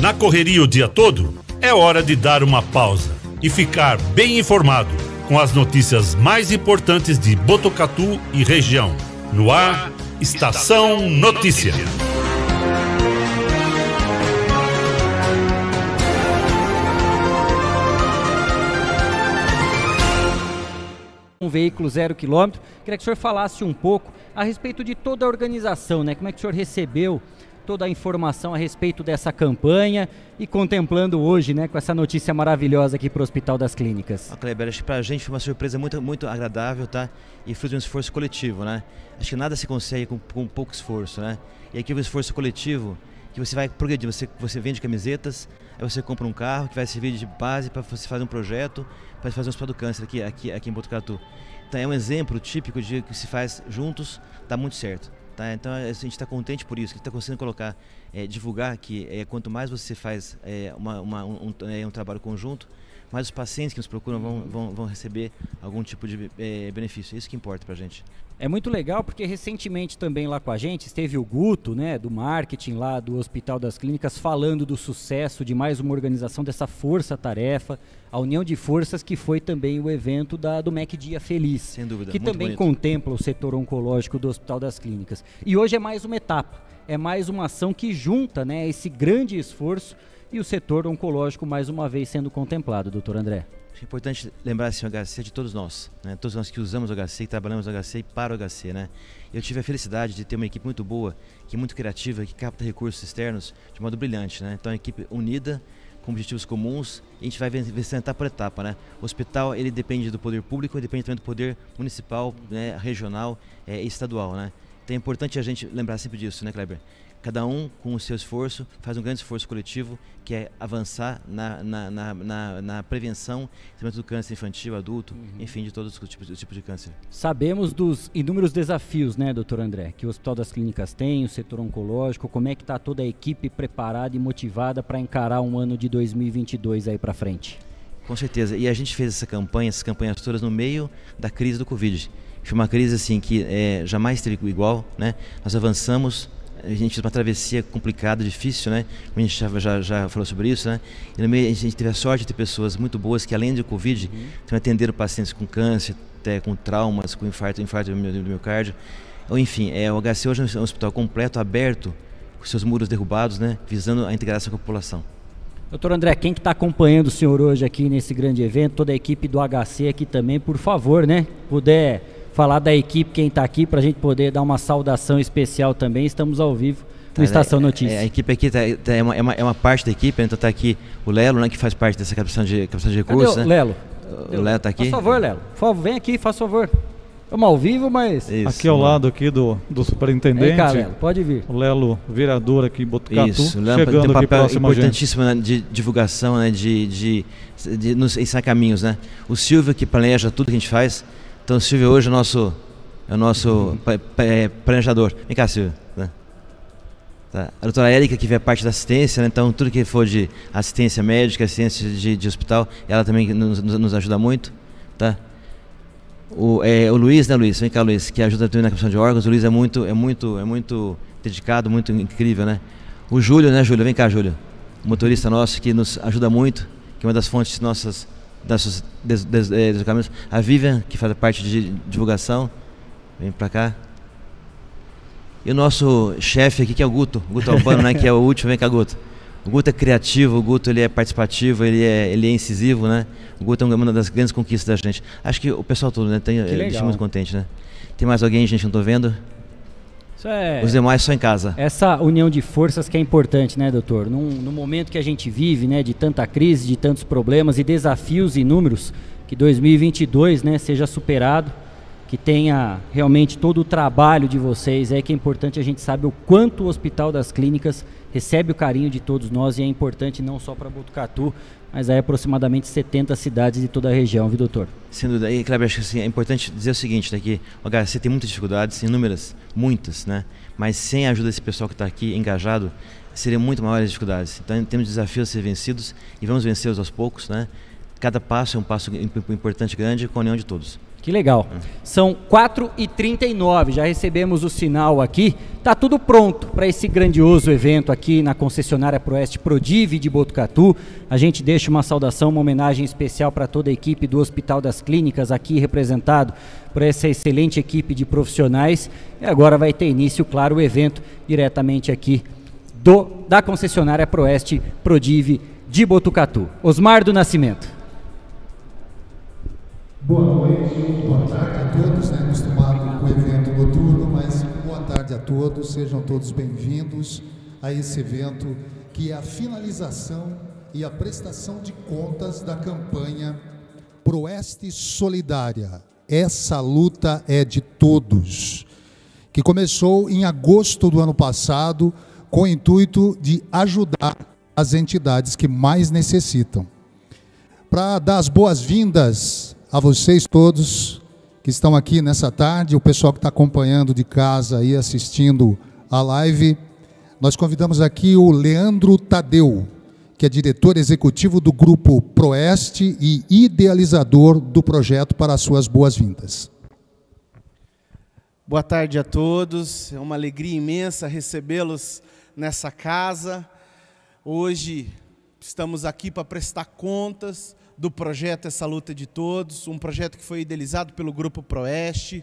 Na correria o dia todo, é hora de dar uma pausa e ficar bem informado com as notícias mais importantes de Botucatu e região. No ar, Estação Notícia. um veículo zero quilômetro. Queria que o senhor falasse um pouco a respeito de toda a organização, né? Como é que o senhor recebeu toda a informação a respeito dessa campanha e contemplando hoje, né, com essa notícia maravilhosa aqui para o Hospital das Clínicas. Ah, Kleber, acho que para a gente foi uma surpresa muito, muito agradável, tá? E fruto de um esforço coletivo, né? Acho que nada se consegue com, com pouco esforço, né? E aqui o um esforço coletivo que você vai progredir, você, você vende camisetas, aí você compra um carro que vai servir de base para você fazer um projeto, para fazer um hospital do câncer aqui, aqui, aqui em Botucatu. Então é um exemplo típico de que se faz juntos, dá muito certo. Tá? Então a gente está contente por isso, que está conseguindo colocar, é, divulgar que é, quanto mais você faz é, uma, uma, um, é, um, trabalho conjunto, mais os pacientes que nos procuram vão, vão, vão receber algum tipo de é, benefício. É isso que importa para a gente. É muito legal porque recentemente também lá com a gente esteve o Guto, né, do marketing lá do Hospital das Clínicas, falando do sucesso de mais uma organização dessa força-tarefa, a união de forças que foi também o evento da, do MEC Dia Feliz. Sem dúvida. Que também bonito. contempla o setor oncológico do Hospital das Clínicas. E hoje é mais uma etapa, é mais uma ação que junta né, esse grande esforço e o setor oncológico mais uma vez sendo contemplado, doutor André. Acho importante lembrar assim, o HC de todos nós, né? todos nós que usamos o HC, que trabalhamos no HC e para o HC. Né? Eu tive a felicidade de ter uma equipe muito boa, que é muito criativa, que capta recursos externos de modo brilhante. Né? Então, é uma equipe unida, com objetivos comuns, e a gente vai vencendo etapa por etapa. Né? O hospital ele depende do poder público, depende também do poder municipal, né? regional é, e estadual. Né? Então é importante a gente lembrar sempre disso, né, Kleber? Cada um com o seu esforço faz um grande esforço coletivo que é avançar na, na, na, na, na prevenção do câncer infantil, adulto, uhum. enfim, de todos os tipos, tipos de câncer. Sabemos dos inúmeros desafios, né, doutor André, que o Hospital das Clínicas tem, o setor oncológico, como é que está toda a equipe preparada e motivada para encarar um ano de 2022 aí para frente? Com certeza, e a gente fez essa campanha, essas campanhas todas no meio da crise do Covid. Foi uma crise assim que é, jamais teve igual, né? Nós avançamos a gente fez uma travessia complicada, difícil, né? A gente já, já, já falou sobre isso, né? E no meio a gente teve a sorte de ter pessoas muito boas que, além do Covid, uhum. Atenderam pacientes com câncer, até com traumas, com infarto, infarto do miocárdio. Ou, enfim, é, o HC hoje é um hospital completo, aberto, com seus muros derrubados, né? Visando a integração com a população. Doutor André, quem que está acompanhando o senhor hoje aqui nesse grande evento, toda a equipe do HC aqui também, por favor, né? Puder falar da equipe, quem está aqui, para a gente poder dar uma saudação especial também. Estamos ao vivo no tá, Estação é, Notícias. É, a equipe aqui tá, tá, é, uma, é, uma, é, uma, parte da equipe, então está aqui o Lelo, né, que faz parte dessa captação de, captação de recursos. Cadê o né? Lelo? O Lelo está aqui. Por favor, Lelo. Por favor, vem aqui, faz favor. Estamos ao vivo, mas. Isso, aqui ao lado aqui do, do superintendente. Vem cá, Lelo, pode vir. O Lelo, vereador aqui em Botucatu. Isso, o Lelo chegando tem um papel importantíssimo né, de divulgação, né, de, de, de, de nos ensinar caminhos. Né? O Silvio que planeja tudo que a gente faz. Então o Silvio hoje é o nosso é o nosso é, planejador. Vem cá, Silvio. Né? Tá. A doutora Érica, que vê a parte da assistência, né? então tudo que for de assistência médica, assistência de, de hospital, ela também nos, nos, ajuda muito. Tá? O, é, o Luiz, né, Luiz? Vem cá, Luiz, que ajuda também na questão de órgãos. O Luiz é muito, é muito, é muito dedicado, muito incrível, né? O Júlio, né, Júlio? Vem cá, Júlio. O motorista nosso que nos ajuda muito, que é uma das fontes nossas, nossos des, des, des, A Vivian, que faz a parte de divulgação. Vem pra cá. E o nosso chefe aqui, que é o Guto, Guto Albano, né, que é o último, vem cá, Guto. O Guto é criativo, o Guto ele é participativo, ele é, ele é incisivo, né? O Guto é uma das grandes conquistas da gente. Acho que o pessoal todo, né, tem, deixa muito contente, né? Tem mais alguém, gente, não tô vendo? É, Os demais só em casa. Essa união de forças que é importante, né, doutor? Num, no momento que a gente vive, né, de tanta crise, de tantos problemas e desafios inúmeros, que 2022, né, seja superado que tenha realmente todo o trabalho de vocês. É que é importante a gente saber o quanto o Hospital das Clínicas recebe o carinho de todos nós e é importante não só para Botucatu, mas aí aproximadamente 70 cidades de toda a região, viu, doutor? Sem dúvida. E, acho que assim, é importante dizer o seguinte, né, o HC tem muitas dificuldades, inúmeras, muitas, né? Mas sem a ajuda desse pessoal que está aqui engajado, seriam muito maiores as dificuldades. Então temos desafios a ser vencidos e vamos vencê-los aos poucos, né? Cada passo é um passo importante, grande, com a união de todos. Que legal. São 4h39, já recebemos o sinal aqui. Tá tudo pronto para esse grandioso evento aqui na concessionária Proeste Prodive de Botucatu. A gente deixa uma saudação, uma homenagem especial para toda a equipe do Hospital das Clínicas, aqui representado por essa excelente equipe de profissionais. E agora vai ter início, claro, o evento diretamente aqui do, da concessionária Proeste Prodive de Botucatu. Osmar do Nascimento. Boa noite, boa tarde a todos, né? Acostumado com o evento noturno, mas boa tarde a todos, sejam todos bem-vindos a esse evento que é a finalização e a prestação de contas da campanha Proeste Solidária. Essa luta é de todos, que começou em agosto do ano passado com o intuito de ajudar as entidades que mais necessitam. Para dar as boas-vindas a vocês todos que estão aqui nessa tarde, o pessoal que está acompanhando de casa e assistindo a live. Nós convidamos aqui o Leandro Tadeu, que é diretor executivo do Grupo Proeste e idealizador do projeto para as suas boas-vindas. Boa tarde a todos, é uma alegria imensa recebê-los nessa casa. Hoje estamos aqui para prestar contas do projeto Essa Luta de Todos, um projeto que foi idealizado pelo Grupo Proeste,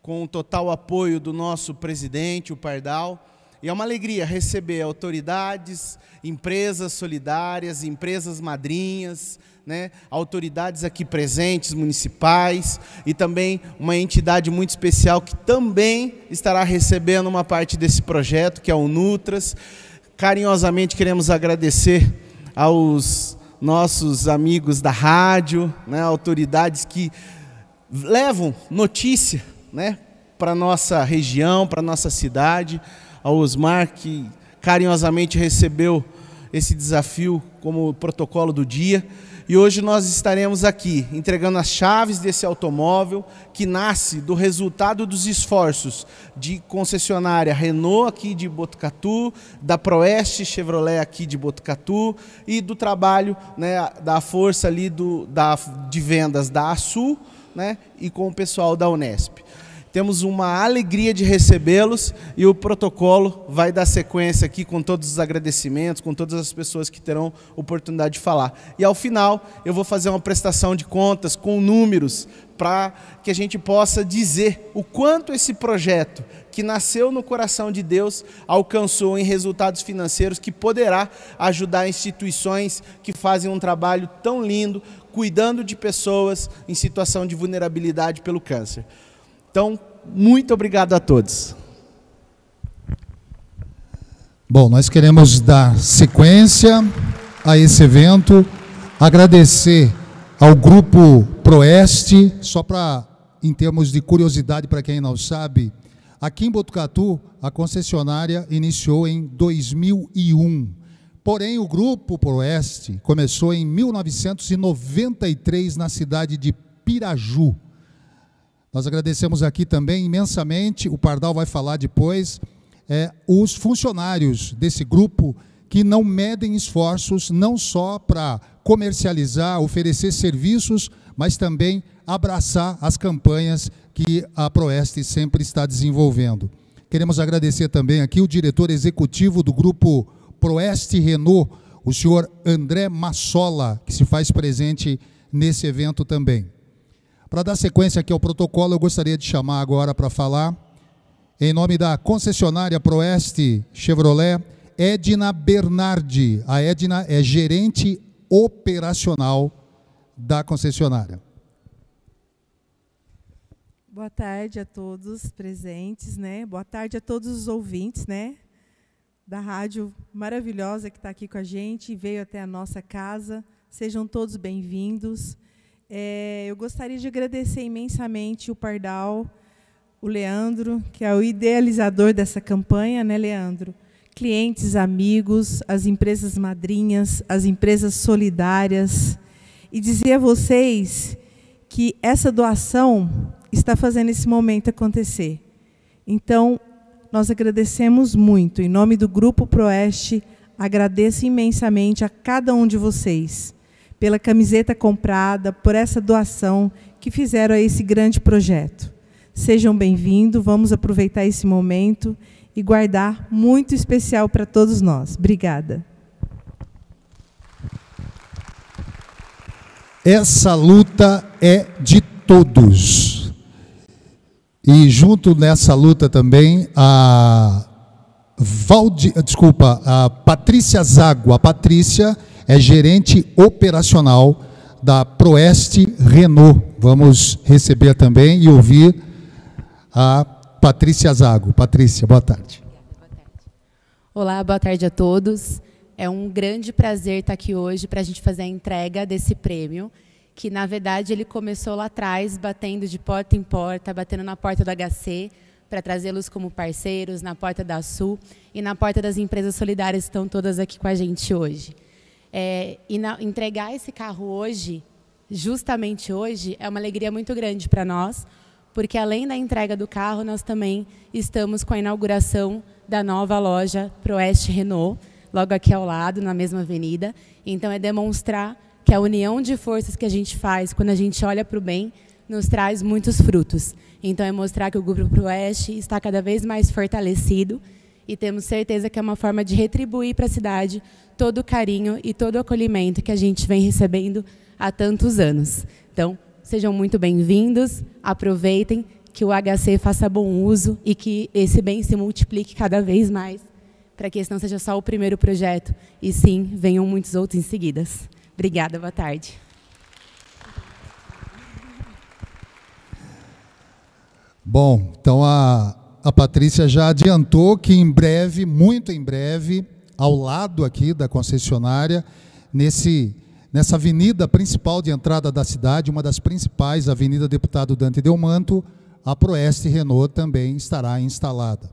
com o total apoio do nosso presidente, o Pardal. E é uma alegria receber autoridades, empresas solidárias, empresas madrinhas, né, autoridades aqui presentes, municipais, e também uma entidade muito especial que também estará recebendo uma parte desse projeto, que é o Nutras. Carinhosamente queremos agradecer aos nossos amigos da rádio, né, autoridades que levam notícia né, para nossa região, para nossa cidade. Ao Osmar, que carinhosamente recebeu esse desafio como protocolo do dia. E hoje nós estaremos aqui entregando as chaves desse automóvel que nasce do resultado dos esforços de concessionária Renault aqui de Botucatu, da Proeste Chevrolet aqui de Botucatu e do trabalho né, da força ali do, da, de vendas da Açul né, e com o pessoal da Unesp. Temos uma alegria de recebê-los e o protocolo vai dar sequência aqui com todos os agradecimentos, com todas as pessoas que terão oportunidade de falar. E ao final, eu vou fazer uma prestação de contas com números para que a gente possa dizer o quanto esse projeto, que nasceu no coração de Deus, alcançou em resultados financeiros que poderá ajudar instituições que fazem um trabalho tão lindo, cuidando de pessoas em situação de vulnerabilidade pelo câncer. Então, muito obrigado a todos. Bom, nós queremos dar sequência a esse evento, agradecer ao grupo Proeste, só para em termos de curiosidade para quem não sabe, aqui em Botucatu a concessionária iniciou em 2001. Porém, o grupo Proeste começou em 1993 na cidade de Piraju. Nós agradecemos aqui também imensamente, o Pardal vai falar depois, é, os funcionários desse grupo que não medem esforços não só para comercializar, oferecer serviços, mas também abraçar as campanhas que a Proeste sempre está desenvolvendo. Queremos agradecer também aqui o diretor executivo do grupo Proeste Renault, o senhor André Massola, que se faz presente nesse evento também. Para dar sequência aqui ao protocolo, eu gostaria de chamar agora para falar, em nome da concessionária Proeste Chevrolet, Edna Bernardi. A Edna é gerente operacional da concessionária. Boa tarde a todos presentes, né? Boa tarde a todos os ouvintes, né? Da rádio maravilhosa que está aqui com a gente, veio até a nossa casa. Sejam todos bem-vindos. É, eu gostaria de agradecer imensamente o Pardal, o Leandro, que é o idealizador dessa campanha, né, Leandro? Clientes, amigos, as empresas madrinhas, as empresas solidárias. E dizer a vocês que essa doação está fazendo esse momento acontecer. Então, nós agradecemos muito. Em nome do Grupo Proeste, agradeço imensamente a cada um de vocês pela camiseta comprada, por essa doação que fizeram esse grande projeto. Sejam bem-vindos, vamos aproveitar esse momento e guardar muito especial para todos nós. Obrigada. Essa luta é de todos. E junto nessa luta também a Valdi, desculpa, a Patrícia Zago. A Patrícia é gerente operacional da Proeste Renault. Vamos receber também e ouvir a Patrícia Zago. Patrícia, boa tarde. Olá, boa tarde a todos. É um grande prazer estar aqui hoje para a gente fazer a entrega desse prêmio, que na verdade ele começou lá atrás, batendo de porta em porta, batendo na porta do HC, para trazê-los como parceiros, na porta da Sul e na porta das empresas solidárias que estão todas aqui com a gente hoje. É, e na, entregar esse carro hoje, justamente hoje, é uma alegria muito grande para nós, porque além da entrega do carro, nós também estamos com a inauguração da nova loja Proeste Renault, logo aqui ao lado, na mesma avenida. Então, é demonstrar que a união de forças que a gente faz quando a gente olha para o bem nos traz muitos frutos. Então, é mostrar que o Grupo Oeste está cada vez mais fortalecido e temos certeza que é uma forma de retribuir para a cidade todo o carinho e todo o acolhimento que a gente vem recebendo há tantos anos. Então, sejam muito bem-vindos, aproveitem, que o HC faça bom uso e que esse bem se multiplique cada vez mais para que esse não seja só o primeiro projeto, e sim, venham muitos outros em seguida. Obrigada, boa tarde. Bom, então a, a Patrícia já adiantou que em breve, muito em breve, ao lado aqui da concessionária, nesse, nessa avenida principal de entrada da cidade, uma das principais, Avenida Deputado Dante Delmanto, a Proeste Renault também estará instalada.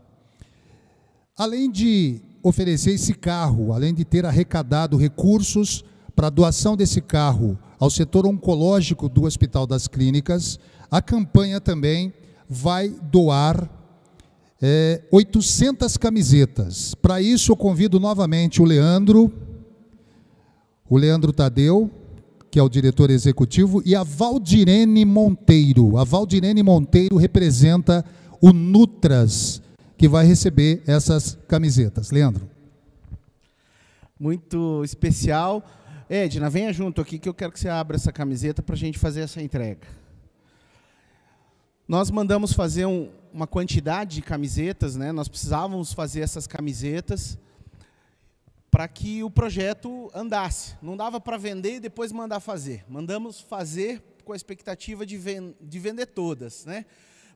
Além de oferecer esse carro, além de ter arrecadado recursos para a doação desse carro ao setor oncológico do Hospital das Clínicas, a campanha também vai doar é, 800 camisetas. Para isso, eu convido novamente o Leandro, o Leandro Tadeu, que é o diretor executivo, e a Valdirene Monteiro. A Valdirene Monteiro representa o Nutras, que vai receber essas camisetas. Leandro. Muito especial. Edna, venha junto aqui que eu quero que você abra essa camiseta para a gente fazer essa entrega. Nós mandamos fazer um, uma quantidade de camisetas, né? nós precisávamos fazer essas camisetas para que o projeto andasse. Não dava para vender e depois mandar fazer. Mandamos fazer com a expectativa de, ven de vender todas. Né?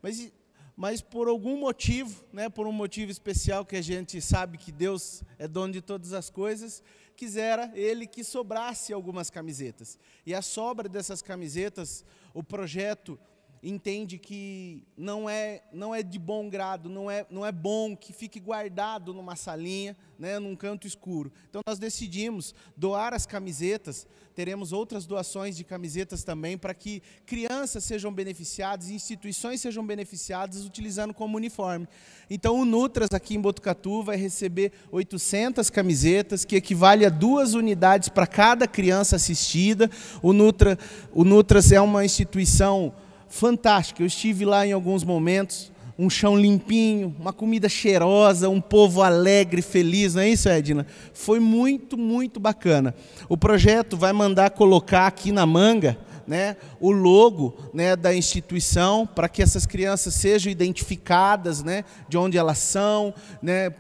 Mas mas por algum motivo, né, por um motivo especial que a gente sabe que Deus é dono de todas as coisas, quisera ele que sobrasse algumas camisetas. E a sobra dessas camisetas, o projeto entende que não é, não é de bom grado, não é, não é bom que fique guardado numa salinha, né, num canto escuro. Então nós decidimos doar as camisetas, teremos outras doações de camisetas também, para que crianças sejam beneficiadas, instituições sejam beneficiadas utilizando como uniforme. Então o Nutras aqui em Botucatu vai receber 800 camisetas, que equivale a duas unidades para cada criança assistida. O, Nutra, o Nutras é uma instituição fantástica. Eu estive lá em alguns momentos, um chão limpinho, uma comida cheirosa, um povo alegre, feliz, não é isso, Edna? Foi muito, muito bacana. O projeto vai mandar colocar aqui na manga né, o logo né, da instituição para que essas crianças sejam identificadas, né, de onde elas são, né,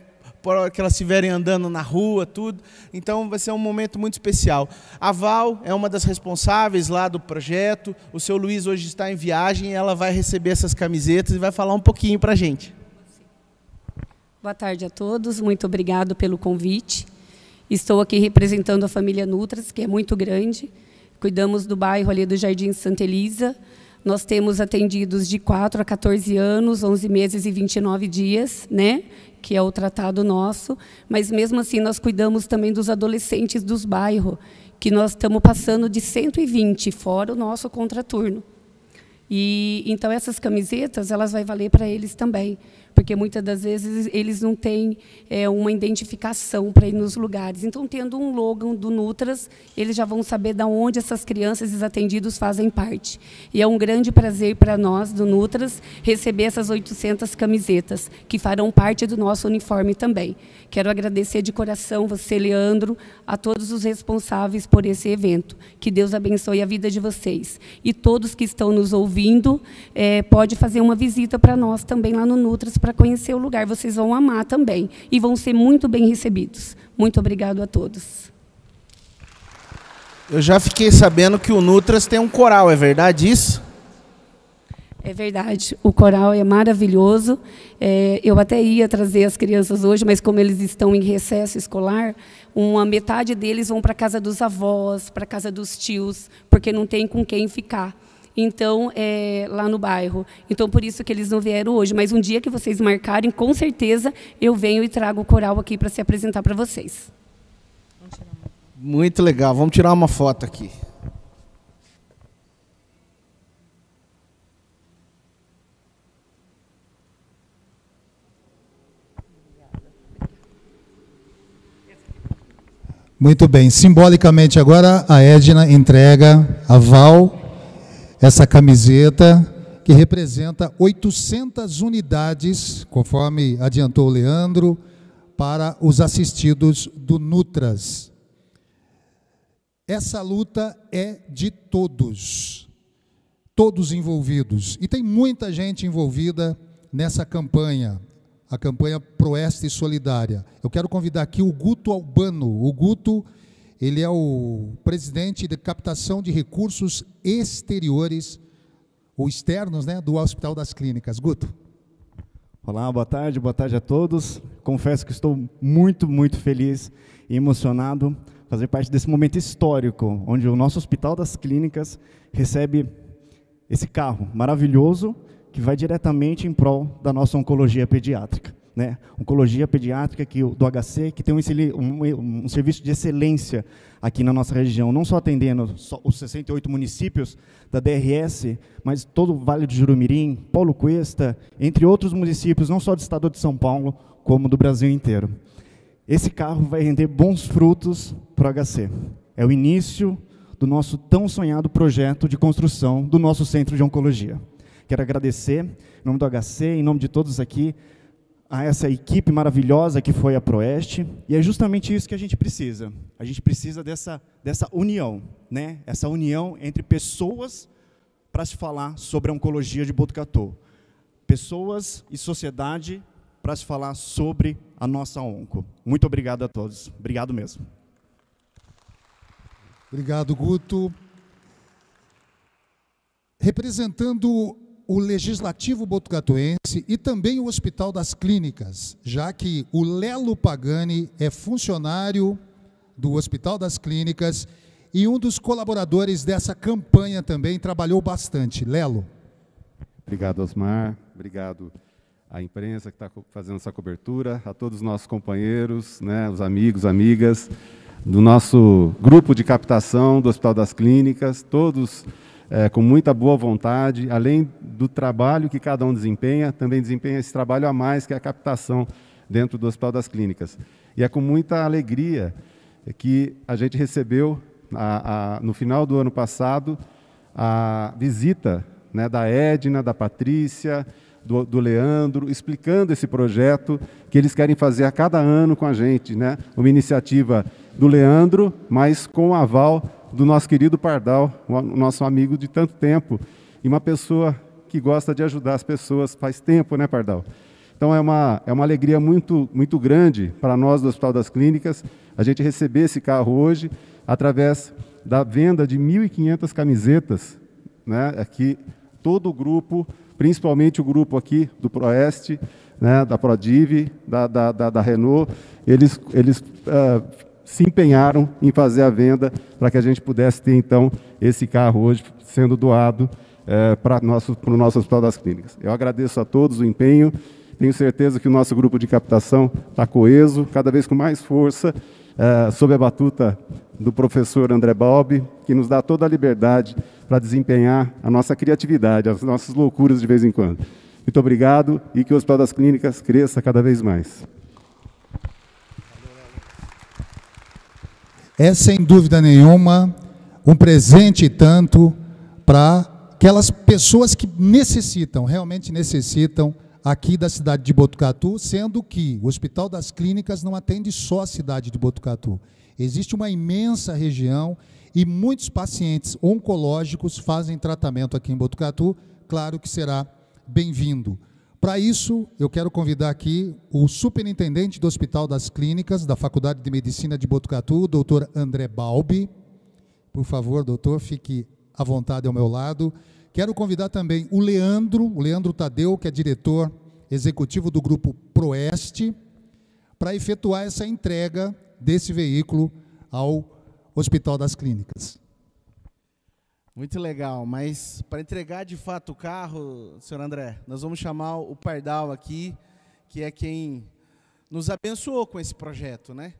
por hora que elas estiverem andando na rua, tudo. Então vai ser um momento muito especial. A Val é uma das responsáveis lá do projeto. O seu Luiz hoje está em viagem ela vai receber essas camisetas e vai falar um pouquinho para a gente. Boa tarde a todos, muito obrigado pelo convite. Estou aqui representando a família Nutras, que é muito grande. Cuidamos do bairro ali do Jardim Santa Elisa. Nós temos atendidos de 4 a 14 anos, 11 meses e 29 dias, né? que é o tratado nosso, mas mesmo assim nós cuidamos também dos adolescentes dos bairros, que nós estamos passando de 120, fora o nosso contraturno. E então essas camisetas, elas vai valer para eles também, porque muitas das vezes eles não têm é, uma identificação para ir nos lugares. Então, tendo um logo do Nutras, eles já vão saber de onde essas crianças desatendidos fazem parte. E é um grande prazer para nós, do Nutras, receber essas 800 camisetas, que farão parte do nosso uniforme também. Quero agradecer de coração você, Leandro, a todos os responsáveis por esse evento. Que Deus abençoe a vida de vocês. E todos que estão nos ouvindo, é, pode fazer uma visita para nós também lá no Nutras para conhecer o lugar. Vocês vão amar também e vão ser muito bem recebidos. Muito obrigado a todos. Eu já fiquei sabendo que o Nutras tem um coral, é verdade isso? É verdade, o coral é maravilhoso. É, eu até ia trazer as crianças hoje, mas como eles estão em recesso escolar, uma metade deles vão para a casa dos avós, para casa dos tios, porque não tem com quem ficar. Então, é, lá no bairro. Então, por isso que eles não vieram hoje. Mas um dia que vocês marcarem, com certeza eu venho e trago o coral aqui para se apresentar para vocês. Muito legal. Vamos tirar uma foto aqui. Muito bem. Simbolicamente agora a Edna entrega a Val essa camiseta que representa 800 unidades, conforme adiantou o Leandro, para os assistidos do Nutras. Essa luta é de todos, todos envolvidos. E tem muita gente envolvida nessa campanha a campanha Proeste Solidária. Eu quero convidar aqui o Guto Albano. O Guto, ele é o presidente de captação de recursos exteriores ou externos, né, do Hospital das Clínicas. Guto. Olá, boa tarde, boa tarde a todos. Confesso que estou muito, muito feliz e emocionado fazer parte desse momento histórico, onde o nosso Hospital das Clínicas recebe esse carro maravilhoso que vai diretamente em prol da nossa oncologia pediátrica. Né? Oncologia pediátrica que, do HC, que tem um, um, um, serviço de excelência aqui na nossa região, não só atendendo só os 68 municípios da DRS, mas todo o Vale do Jurumirim, Paulo Cuesta, entre outros municípios, não só do estado de São Paulo, como do Brasil inteiro. Esse carro vai render bons frutos para o HC. É o início do nosso tão sonhado projeto de construção do nosso centro de oncologia. Quero agradecer, em nome do HC, em nome de todos aqui, a essa equipe maravilhosa que foi a Proeste, e é justamente isso que a gente precisa. A gente precisa dessa, dessa união, né? essa união entre pessoas para se falar sobre a oncologia de Botucatu. Pessoas e sociedade para se falar sobre a nossa onco. Muito obrigado a todos. Obrigado mesmo. Obrigado, Guto. Representando o Legislativo Botucatuense e também o Hospital das Clínicas, já que o Lelo Pagani é funcionário do Hospital das Clínicas e um dos colaboradores dessa campanha também trabalhou bastante. Lelo. Obrigado, Osmar. Obrigado à imprensa que está fazendo essa cobertura, a todos os nossos companheiros, né, os amigos, amigas do nosso grupo de captação do Hospital das Clínicas, todos é, com muita boa vontade, além do trabalho que cada um desempenha, também desempenha esse trabalho a mais, que é a captação dentro do Hospital das Clínicas. E é com muita alegria que a gente recebeu, a, a, no final do ano passado, a visita né, da Edna, da Patrícia, do, do, Leandro, explicando esse projeto que eles querem fazer a cada ano com a gente. Né? Uma iniciativa do Leandro, mas com o aval do nosso querido Pardal, o nosso amigo de tanto tempo, e uma pessoa que gosta de ajudar as pessoas faz tempo, né, Pardal? Então é uma, é uma alegria muito, muito grande para nós do Hospital das Clínicas a gente receber esse carro hoje através da venda de 1.500 camisetas, né, aqui todo o grupo, principalmente o grupo aqui do Proeste, né, da Prodiv, da, da, da, da Renault, eles, eles uh, se empenharam em fazer a venda para que a gente pudesse ter, então, esse carro hoje sendo doado é, para, nosso, o nosso Hospital das Clínicas. Eu agradeço a todos o empenho, tenho certeza que o nosso grupo de captação está coeso, cada vez com mais força, é, sob a batuta do professor André Balbi, que nos dá toda a liberdade para desempenhar a nossa criatividade, as nossas loucuras de vez em quando. Muito obrigado e que o Hospital das Clínicas cresça cada vez mais. É sem dúvida nenhuma um presente tanto para aquelas pessoas que necessitam, realmente necessitam aqui da cidade de Botucatu, sendo que o Hospital das Clínicas não atende só a cidade de Botucatu. Existe uma imensa região e muitos pacientes oncológicos fazem tratamento aqui em Botucatu, claro que será bem-vindo. Para isso, eu quero convidar aqui o superintendente do Hospital das Clínicas da Faculdade de Medicina de Botucatu, doutor André Balbi. Por favor, doutor, fique à vontade ao meu lado. Quero convidar também o Leandro, o Leandro Tadeu, que é diretor executivo do grupo Proeste, para efetuar essa entrega desse veículo ao Hospital das Clínicas. Muito legal, mas para entregar de fato o carro, senhor André, nós vamos chamar o Pardal aqui, que é quem nos abençoou com esse projeto, né?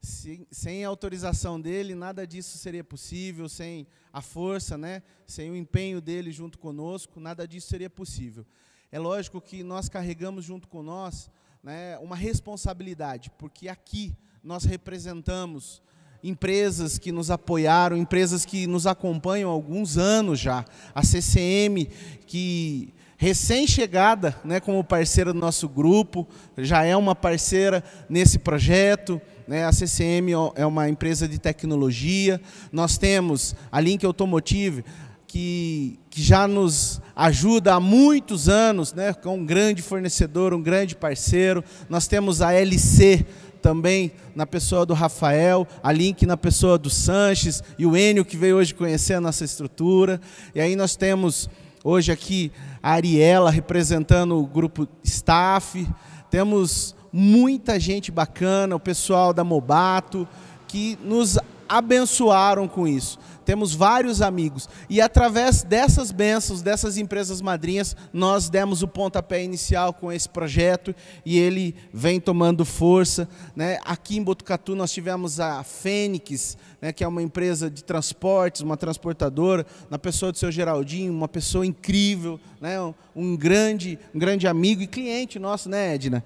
Sem, sem, a autorização dele, nada disso seria possível, sem a força, né? sem o empenho dele junto conosco, nada disso seria possível. É lógico que nós carregamos junto com nós né, uma responsabilidade, porque aqui nós representamos empresas que nos apoiaram, empresas que nos acompanham há alguns anos já. A CCM, que recém-chegada né, como parceira do nosso grupo, já é uma parceira nesse projeto. Né, a CCM é uma empresa de tecnologia. Nós temos a Link Automotive, que, que já nos ajuda há muitos anos, né, com um grande fornecedor, um grande parceiro. Nós temos a LC, também na pessoa do Rafael, a Link na pessoa do Sanches e o Enio que veio hoje conhecer a nossa estrutura. E aí nós temos hoje aqui a Ariela representando o grupo staff. Temos muita gente bacana, o pessoal da Mobato, que nos abençoaram com isso temos vários amigos. E através dessas bênçãos, dessas empresas madrinhas, nós demos o pontapé inicial com esse projeto e ele vem tomando força. Né? Aqui em Botucatu nós tivemos a Fênix, né, que é uma empresa de transportes, uma transportadora, na pessoa do seu Geraldinho, uma pessoa incrível, né, um, grande, um grande amigo e cliente nosso, né, Edna?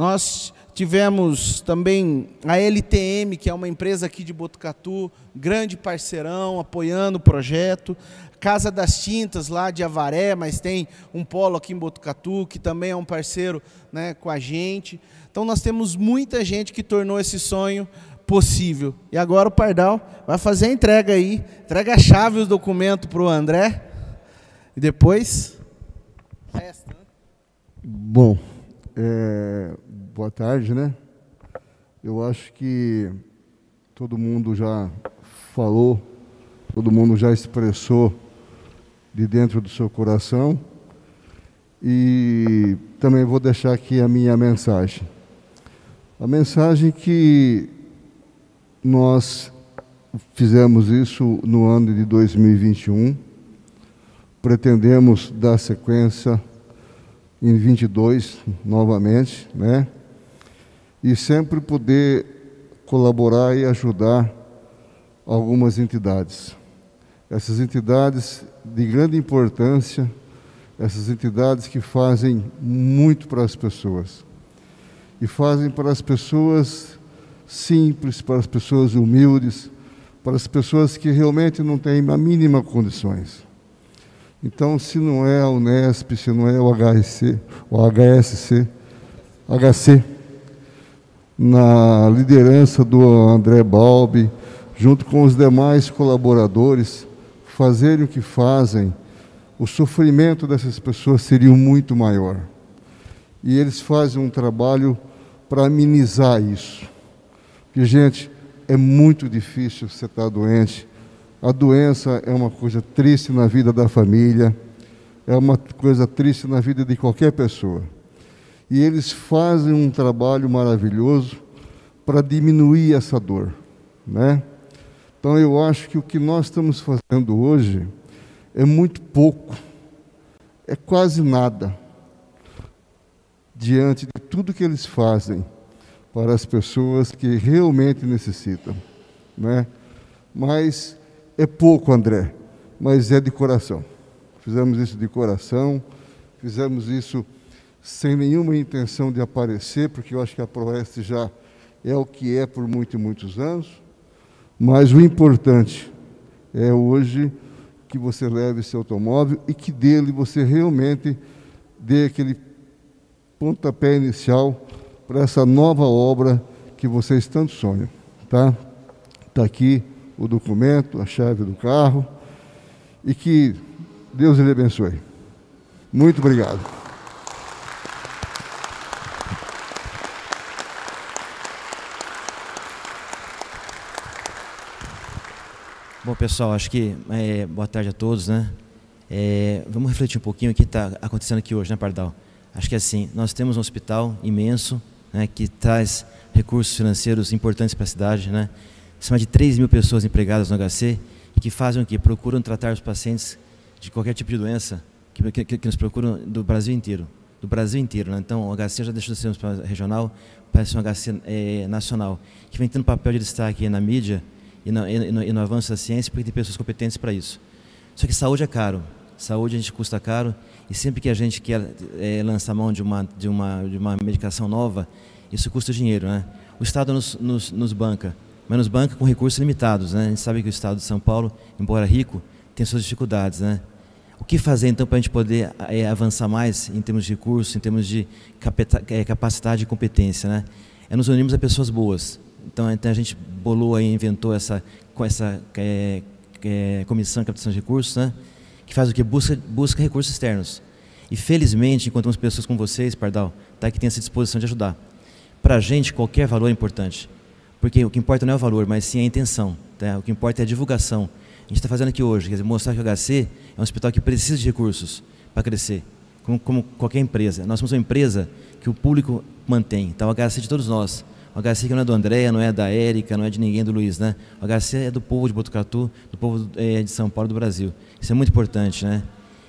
Nós tivemos também a LTM, que é uma empresa aqui de Botucatu, grande parceirão, apoiando o projeto. Casa das Tintas, lá de Avaré, mas tem um polo aqui em Botucatu, que também é um parceiro né, com a gente. Então nós temos muita gente que tornou esse sonho possível. E agora o Pardal vai fazer a entrega aí, entrega a chave e os documentos para o André. E depois. Resta. Né? Bom, é, boa tarde, né? Eu acho que todo mundo já falou, todo mundo já expressou de dentro do seu coração. E também vou deixar aqui a minha mensagem. A mensagem que nós fizemos isso no ano de 2021, pretendemos dar sequência em 22 novamente, né? E sempre poder colaborar e ajudar algumas entidades. Essas entidades de grande importância, essas entidades que fazem muito para as pessoas. E fazem para as pessoas simples, para as pessoas humildes, para as pessoas que realmente não têm a mínima condições. Então, se não é a Unesp, se não é o HSC, o HSC, HC, na liderança do André Balbi, junto com os demais colaboradores, fazerem o que fazem, o sofrimento dessas pessoas seria muito maior. E eles fazem um trabalho para amenizar isso. Porque, gente, é muito difícil você estar doente, a doença é uma coisa triste na vida da família, é uma coisa triste na vida de qualquer pessoa. E eles fazem um trabalho maravilhoso para diminuir essa dor, né? Então eu acho que o que nós estamos fazendo hoje é muito pouco, é quase nada diante de tudo que eles fazem para as pessoas que realmente necessitam, né? Mas é pouco, André, mas é de coração. Fizemos isso de coração Fizemos isso sem nenhuma intenção de aparecer, porque eu acho que a Proeste já é o que é por muitos e muitos anos. Mas o importante é hoje que você leve esse automóvel e que dele você realmente dê aquele pontapé inicial para essa nova obra que vocês tanto sonham. Tá? Está aqui o documento, a chave do carro e que Deus lhe abençoe. Muito obrigado. Bom, pessoal, acho que é, boa tarde a todos, né? É, vamos refletir um pouquinho o que está acontecendo aqui hoje, né, Pardal? Acho que assim, nós temos um hospital imenso, né, que traz recursos financeiros importantes para a cidade, né? São mais de 3 mil pessoas empregadas no HC que fazem o quê? Procuram tratar os pacientes de qualquer tipo de doença que, que, que nos procuram do Brasil inteiro. Do Brasil inteiro, né? Então, o HC já deixou de ser um hospital regional para ser um HC é, nacional, que vem tendo papel de destaque na mídia, e no, e, no, e no avanço da ciência, porque tem pessoas competentes para isso. Só que saúde é caro. Saúde a gente custa caro e sempre que a gente quer é, lançar mão de uma, de, uma, de uma medicação nova, isso custa dinheiro. Né? O Estado nos, nos, nos banca, mas nos banca com recursos limitados. Né? A gente sabe que o Estado de São Paulo, embora rico, tem suas dificuldades. Né? O que fazer então para a gente poder é, avançar mais em termos de recursos, em termos de é, capacidade e competência? Né? É nos unirmos a pessoas boas, então, então a gente bolou e inventou essa, com essa é, é, comissão de captação de recursos, né? que faz o que? Busca, busca recursos externos. E felizmente encontramos pessoas como vocês, Pardal, tá, que têm essa disposição de ajudar. Para a gente, qualquer valor é importante. Porque o que importa não é o valor, mas sim a intenção. Tá? O que importa é a divulgação. A gente está fazendo aqui hoje, quer dizer, mostrar que o HC é um hospital que precisa de recursos para crescer, como, como, qualquer empresa. Nós somos uma empresa que o público mantém. Então, o HC é de todos nós. O HC que não é do André, não é da Érica, não é de ninguém do Luiz, né? O HC é do povo de Botucatu, do povo é, de São Paulo do Brasil. Isso é muito importante, né?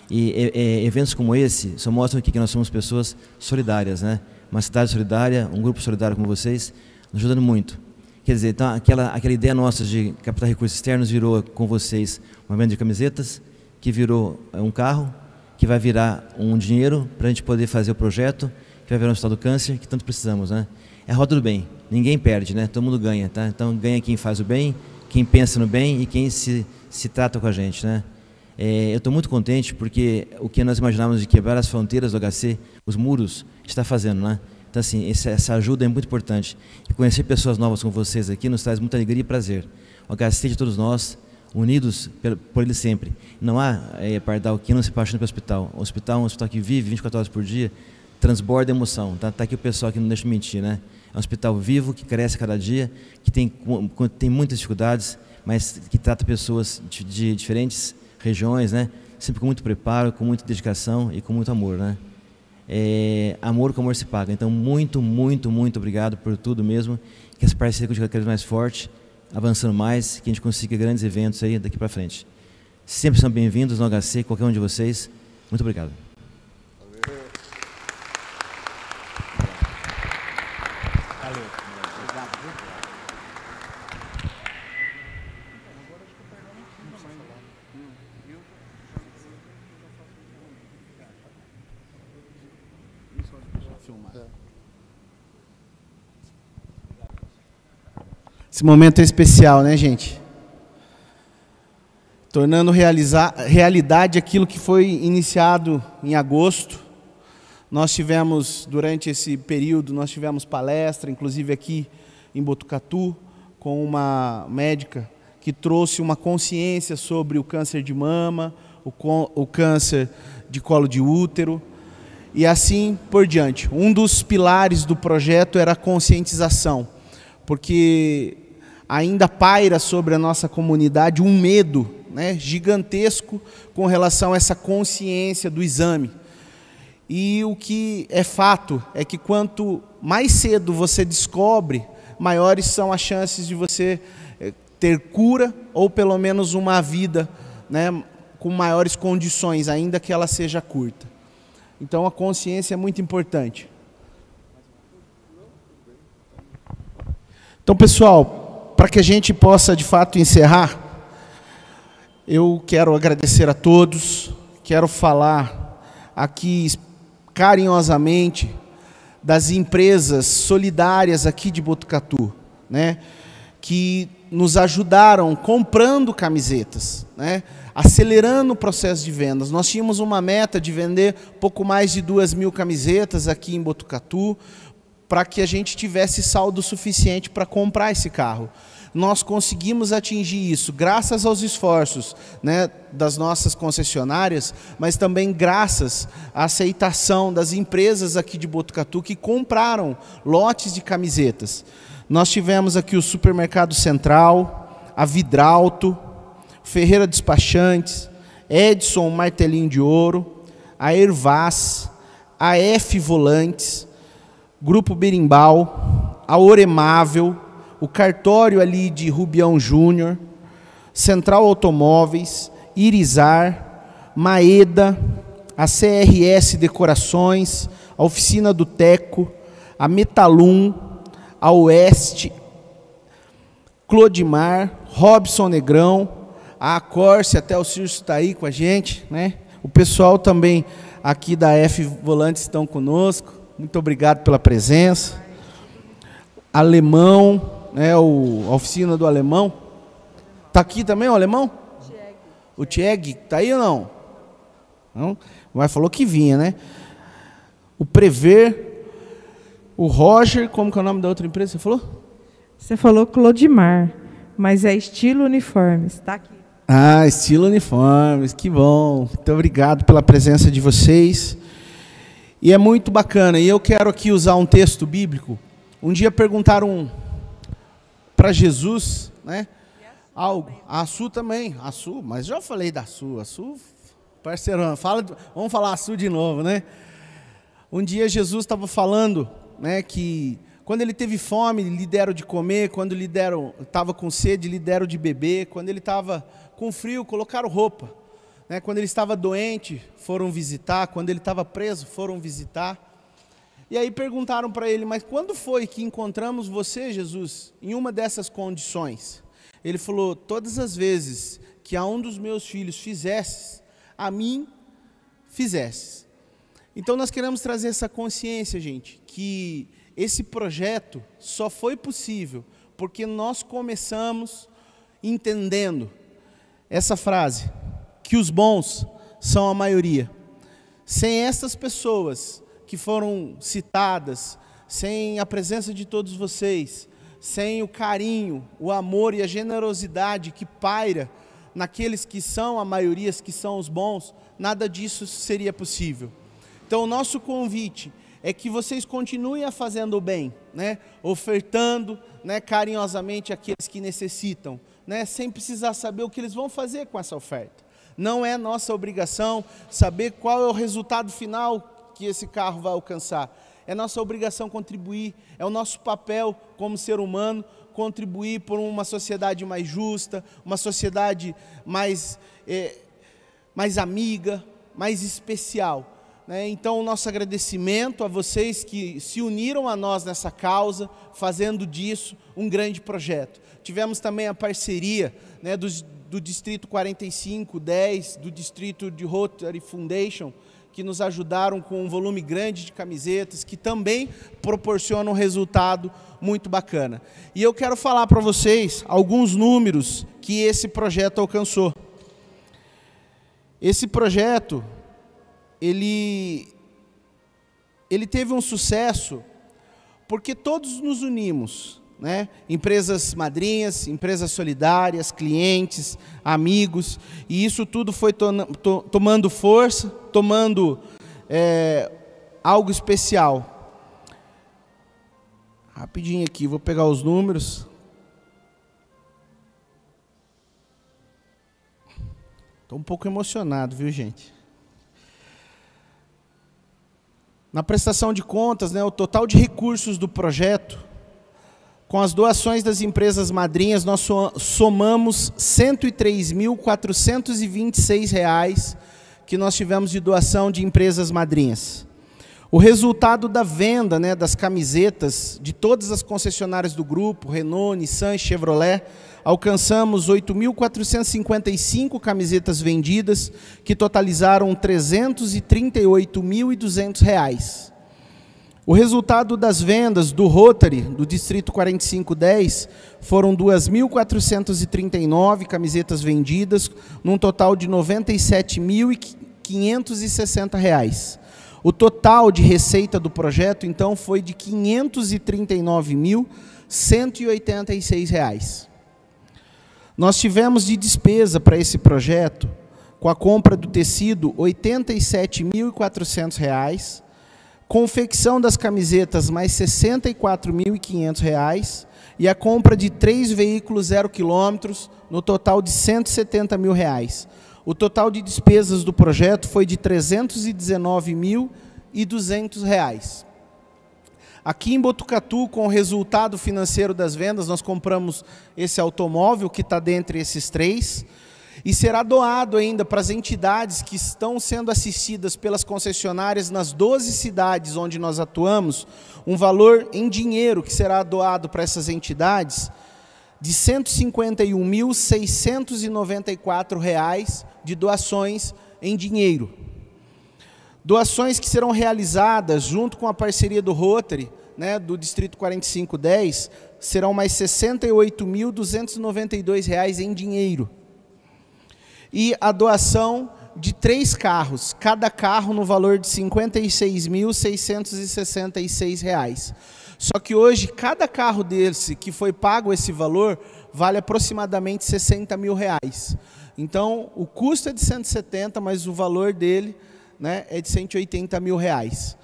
E é, eventos como esse só mostram que nós somos pessoas solidárias, né? Uma cidade solidária, um grupo solidário como vocês, nos ajudando muito. Quer dizer, então, aquela, aquela ideia nossa de captar recursos externos virou com vocês uma venda de camisetas, que virou um carro, que vai virar um dinheiro para a gente poder fazer o projeto, que vai virar um hospital do câncer, que tanto precisamos, né? É a roda do bem. Ninguém perde, né? Todo mundo ganha, tá? Então ganha quem faz o bem, quem pensa no bem e quem se, se trata com a gente, né? É, eu estou muito contente porque o que nós imaginávamos de quebrar as fronteiras do HC, os muros, está fazendo, né? Então, assim, essa ajuda é muito importante. E conhecer pessoas novas como vocês aqui nos traz muita alegria e prazer. O HC de todos nós, unidos por ele sempre. Não há é, pardal que não se apaixone pelo hospital. O hospital é um hospital que vive 24 horas por dia, transborda emoção. Tá, tá aqui o pessoal que não deixa mentir, né? É um hospital vivo, que cresce cada dia, que tem, tem muitas dificuldades, mas que trata pessoas de, de diferentes regiões, né? sempre com muito preparo, com muita dedicação e com muito amor. Né? É, amor com amor se paga. Então, muito, muito, muito obrigado por tudo mesmo. Que essa parceria continue cada vez mais forte, avançando mais, que a gente consiga grandes eventos aí daqui para frente. Sempre são bem-vindos no HC, qualquer um de vocês. Muito obrigado. Esse momento é especial, né, gente? Tornando realizar, realidade aquilo que foi iniciado em agosto. Nós tivemos, durante esse período, nós tivemos palestra, inclusive aqui em Botucatu, com uma médica que trouxe uma consciência sobre o câncer de mama, o, o câncer de colo de útero, e assim por diante. Um dos pilares do projeto era a conscientização, porque ainda paira sobre a nossa comunidade um medo né, gigantesco com relação a essa consciência do exame. E o que é fato é que quanto mais cedo você descobre, maiores são as chances de você eh, ter cura ou pelo menos uma vida né, com maiores condições, ainda que ela seja curta. Então a consciência é muito importante. Então, pessoal, para que a gente possa de fato encerrar, eu quero agradecer a todos, quero falar aqui carinhosamente das empresas solidárias aqui de Botucatu, né? Que nos ajudaram comprando camisetas, né? acelerando o processo de vendas. Nós tínhamos uma meta de vender pouco mais de duas mil camisetas aqui em Botucatu, para que a gente tivesse saldo suficiente para comprar esse carro. Nós conseguimos atingir isso graças aos esforços né, das nossas concessionárias, mas também graças à aceitação das empresas aqui de Botucatu que compraram lotes de camisetas. Nós tivemos aqui o Supermercado Central, a Vidralto, Ferreira Despachantes, Edson Martelinho de Ouro, a Ervaz, a F Volantes, Grupo Berimbau, a Oremável, o cartório ali de Rubião Júnior, Central Automóveis, Irizar, Maeda, a CRS Decorações, a Oficina do Teco, a Metalum, a Oeste, Clodimar, Robson Negrão, a Corse, até o Circo está aí com a gente, né? O pessoal também aqui da F Volantes estão conosco. Muito obrigado pela presença. Alemão, né, o, a oficina do alemão. Está aqui também o alemão? Tieg. O Tieg, está aí ou não? Não? Mas falou que vinha, né? O Prever, o Roger, como que é o nome da outra empresa? Você falou? Você falou Clodimar, mas é estilo uniformes. Está aqui. Ah, estilo uniformes, que bom. Muito obrigado pela presença de vocês. E é muito bacana. E eu quero aqui usar um texto bíblico. Um dia perguntaram para Jesus, né? Algo. A Su também. A Su, mas já falei da Su. A Su, parceirão. Fala, vamos falar a Su de novo, né? Um dia Jesus estava falando, né, que quando ele teve fome, lhe deram de comer, quando lhe deram, estava com sede, lhe deram de beber, quando ele estava com frio, colocaram roupa. Né? Quando ele estava doente, foram visitar. Quando ele estava preso, foram visitar. E aí perguntaram para ele: Mas quando foi que encontramos você, Jesus, em uma dessas condições? Ele falou: Todas as vezes que a um dos meus filhos fizesses, a mim fizesses. Então nós queremos trazer essa consciência, gente, que esse projeto só foi possível porque nós começamos entendendo essa frase, que os bons são a maioria. Sem essas pessoas que foram citadas, sem a presença de todos vocês, sem o carinho, o amor e a generosidade que paira naqueles que são a maioria, que são os bons, nada disso seria possível. Então, o nosso convite é que vocês continuem a fazendo o bem, né? ofertando né, carinhosamente aqueles que necessitam, né, sem precisar saber o que eles vão fazer com essa oferta. Não é nossa obrigação saber qual é o resultado final que esse carro vai alcançar. É nossa obrigação contribuir, é o nosso papel como ser humano contribuir por uma sociedade mais justa, uma sociedade mais, é, mais amiga, mais especial. Né? Então, o nosso agradecimento a vocês que se uniram a nós nessa causa, fazendo disso um grande projeto. Tivemos também a parceria né, do Distrito 4510, do Distrito de Rotary Foundation, que nos ajudaram com um volume grande de camisetas, que também proporcionam um resultado muito bacana. E eu quero falar para vocês alguns números que esse projeto alcançou. Esse projeto, ele, ele teve um sucesso porque todos nos unimos né? empresas madrinhas, empresas solidárias, clientes, amigos, e isso tudo foi to to tomando força, tomando é, algo especial. Rapidinho aqui, vou pegar os números. Estou um pouco emocionado, viu, gente? Na prestação de contas, né, o total de recursos do projeto com as doações das empresas madrinhas, nós somamos R$ 103.426 que nós tivemos de doação de empresas madrinhas. O resultado da venda né, das camisetas de todas as concessionárias do grupo, Renault, Nissan e Chevrolet, alcançamos 8.455 camisetas vendidas, que totalizaram R$ 338.200. O resultado das vendas do Rotary, do Distrito 4510, foram 2.439 camisetas vendidas, num total de R$ 97.560. O total de receita do projeto, então, foi de R$ 539.186. Nós tivemos de despesa para esse projeto, com a compra do tecido, R$ 87.400, confecção das camisetas, mais R$ 64.500, e a compra de três veículos zero quilômetros, no total de 170 mil reais. O total de despesas do projeto foi de R$ 319.200. Aqui em Botucatu, com o resultado financeiro das vendas, nós compramos esse automóvel que está dentre esses três e será doado ainda para as entidades que estão sendo assistidas pelas concessionárias nas 12 cidades onde nós atuamos, um valor em dinheiro que será doado para essas entidades de R$ 151.694 de doações em dinheiro. Doações que serão realizadas junto com a parceria do Rotary, né, do Distrito 4510, serão mais R$ 68.292 em dinheiro. E a doação de três carros, cada carro no valor de R$ 56.666. Só que hoje, cada carro desse que foi pago esse valor, vale aproximadamente 60 mil reais. Então, o custo é de 170, mas o valor dele né, é de 180 mil reais.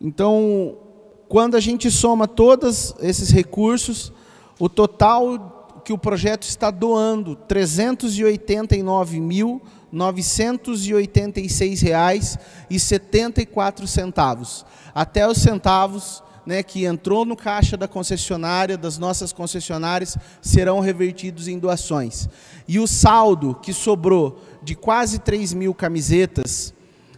Então, quando a gente soma todos esses recursos, o total que o projeto está doando, R$ 389.986,74. Até os centavos né, que entrou no caixa da concessionária, das nossas concessionárias, serão revertidos em doações. E o saldo que sobrou de quase 3 mil camisetas,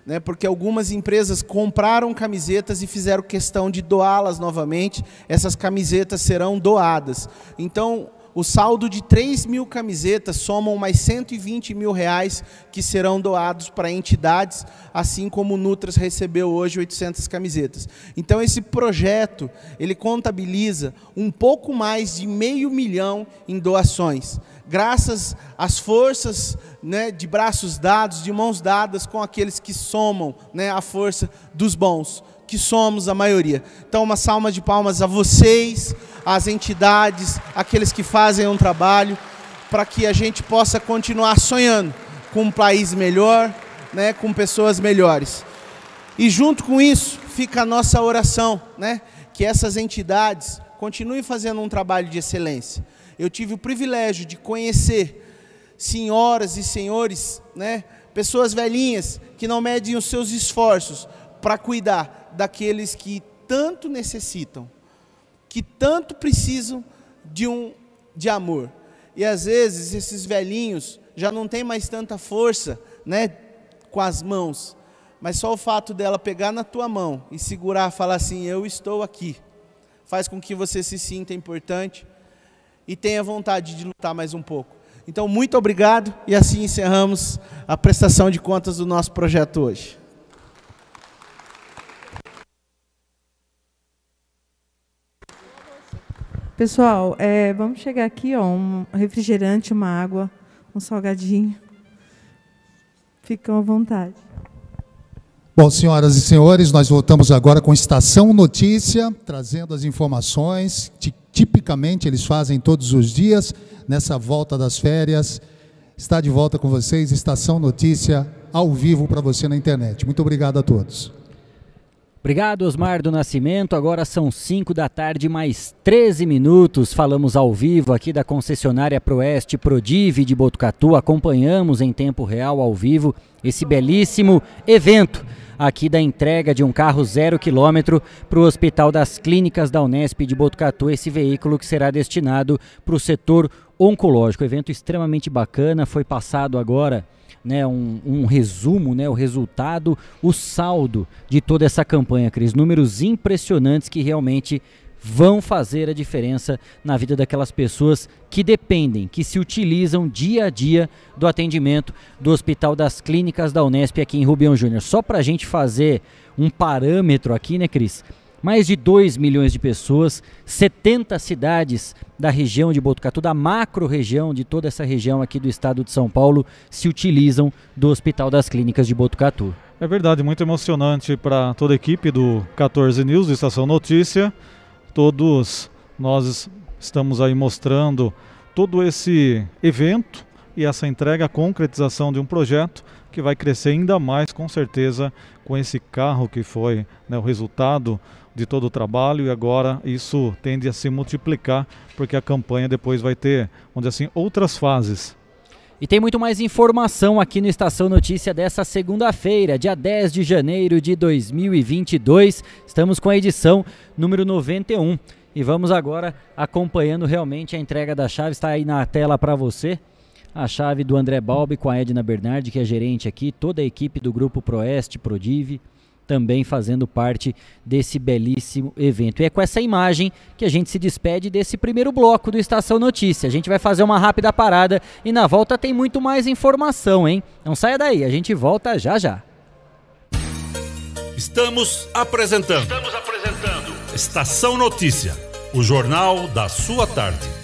né, porque algumas empresas compraram camisetas e fizeram questão de doá-las novamente, essas camisetas serão doadas. Então, o saldo de 3 mil camisetas somam mais 120 mil reais que serão doados para entidades, assim como o Nutras recebeu hoje 800 camisetas. Então esse projeto, ele contabiliza um pouco mais de meio milhão em doações, graças às forças né, de braços dados, de mãos dadas com aqueles que somam né, a força dos bons que somos a maioria. Então, uma salva de palmas a vocês, às entidades, aqueles que fazem um trabalho, para que a gente possa continuar sonhando com um país melhor, né, com pessoas melhores. E junto com isso, fica a nossa oração, né, que essas entidades continuem fazendo um trabalho de excelência. Eu tive o privilégio de conhecer senhoras e senhores, né, pessoas velhinhas que não medem os seus esforços para cuidar daqueles que tanto necessitam, que tanto precisam de um de amor. E às vezes esses velhinhos já não têm mais tanta força, né, com as mãos, mas só o fato dela pegar na tua mão e segurar, falar assim: "Eu estou aqui", faz com que você se sinta importante e tenha vontade de lutar mais um pouco. Então, muito obrigado e assim encerramos a prestação de contas do nosso projeto hoje. Pessoal, é, vamos chegar aqui, ó, um refrigerante, uma água, um salgadinho. Ficam à vontade. Bom, senhoras e senhores, nós voltamos agora com Estação Notícia, trazendo as informações que tipicamente eles fazem todos os dias nessa volta das férias. Está de volta com vocês, Estação Notícia ao vivo para você na internet. Muito obrigado a todos. Obrigado, Osmar do Nascimento. Agora são 5 da tarde, mais 13 minutos. Falamos ao vivo aqui da concessionária Proeste Prodive de Botucatu. Acompanhamos em tempo real, ao vivo, esse belíssimo evento aqui da entrega de um carro zero quilômetro para o Hospital das Clínicas da Unesp de Botucatu. Esse veículo que será destinado para o setor oncológico. Evento extremamente bacana. Foi passado agora né, um, um, resumo, né, o resultado, o saldo de toda essa campanha, Cris. Números impressionantes que realmente vão fazer a diferença na vida daquelas pessoas que dependem, que se utilizam dia a dia do atendimento do Hospital das Clínicas da Unesp aqui em Rubião Júnior. Só para a gente fazer um parâmetro aqui, né, Cris? Mais de 2 milhões de pessoas, 70 cidades da região de Botucatu, da macro-região de toda essa região aqui do estado de São Paulo, se utilizam do Hospital das Clínicas de Botucatu. É verdade, muito emocionante para toda a equipe do 14 News, do Estação Notícia. Todos nós estamos aí mostrando todo esse evento e essa entrega, a concretização de um projeto que vai crescer ainda mais, com certeza, com esse carro que foi né, o resultado de todo o trabalho e agora isso tende a se multiplicar porque a campanha depois vai ter, dizer assim, outras fases. E tem muito mais informação aqui no Estação Notícia dessa segunda-feira, dia 10 de janeiro de 2022. Estamos com a edição número 91 e vamos agora acompanhando realmente a entrega da chave. Está aí na tela para você. A chave do André Balbi com a Edna Bernardi, que é gerente aqui, toda a equipe do grupo Proeste, Prodive, também fazendo parte desse belíssimo evento. E é com essa imagem que a gente se despede desse primeiro bloco do Estação Notícia. A gente vai fazer uma rápida parada e na volta tem muito mais informação, hein? Não saia daí, a gente volta já já. Estamos apresentando. Estamos apresentando. Estação Notícia, o jornal da sua tarde.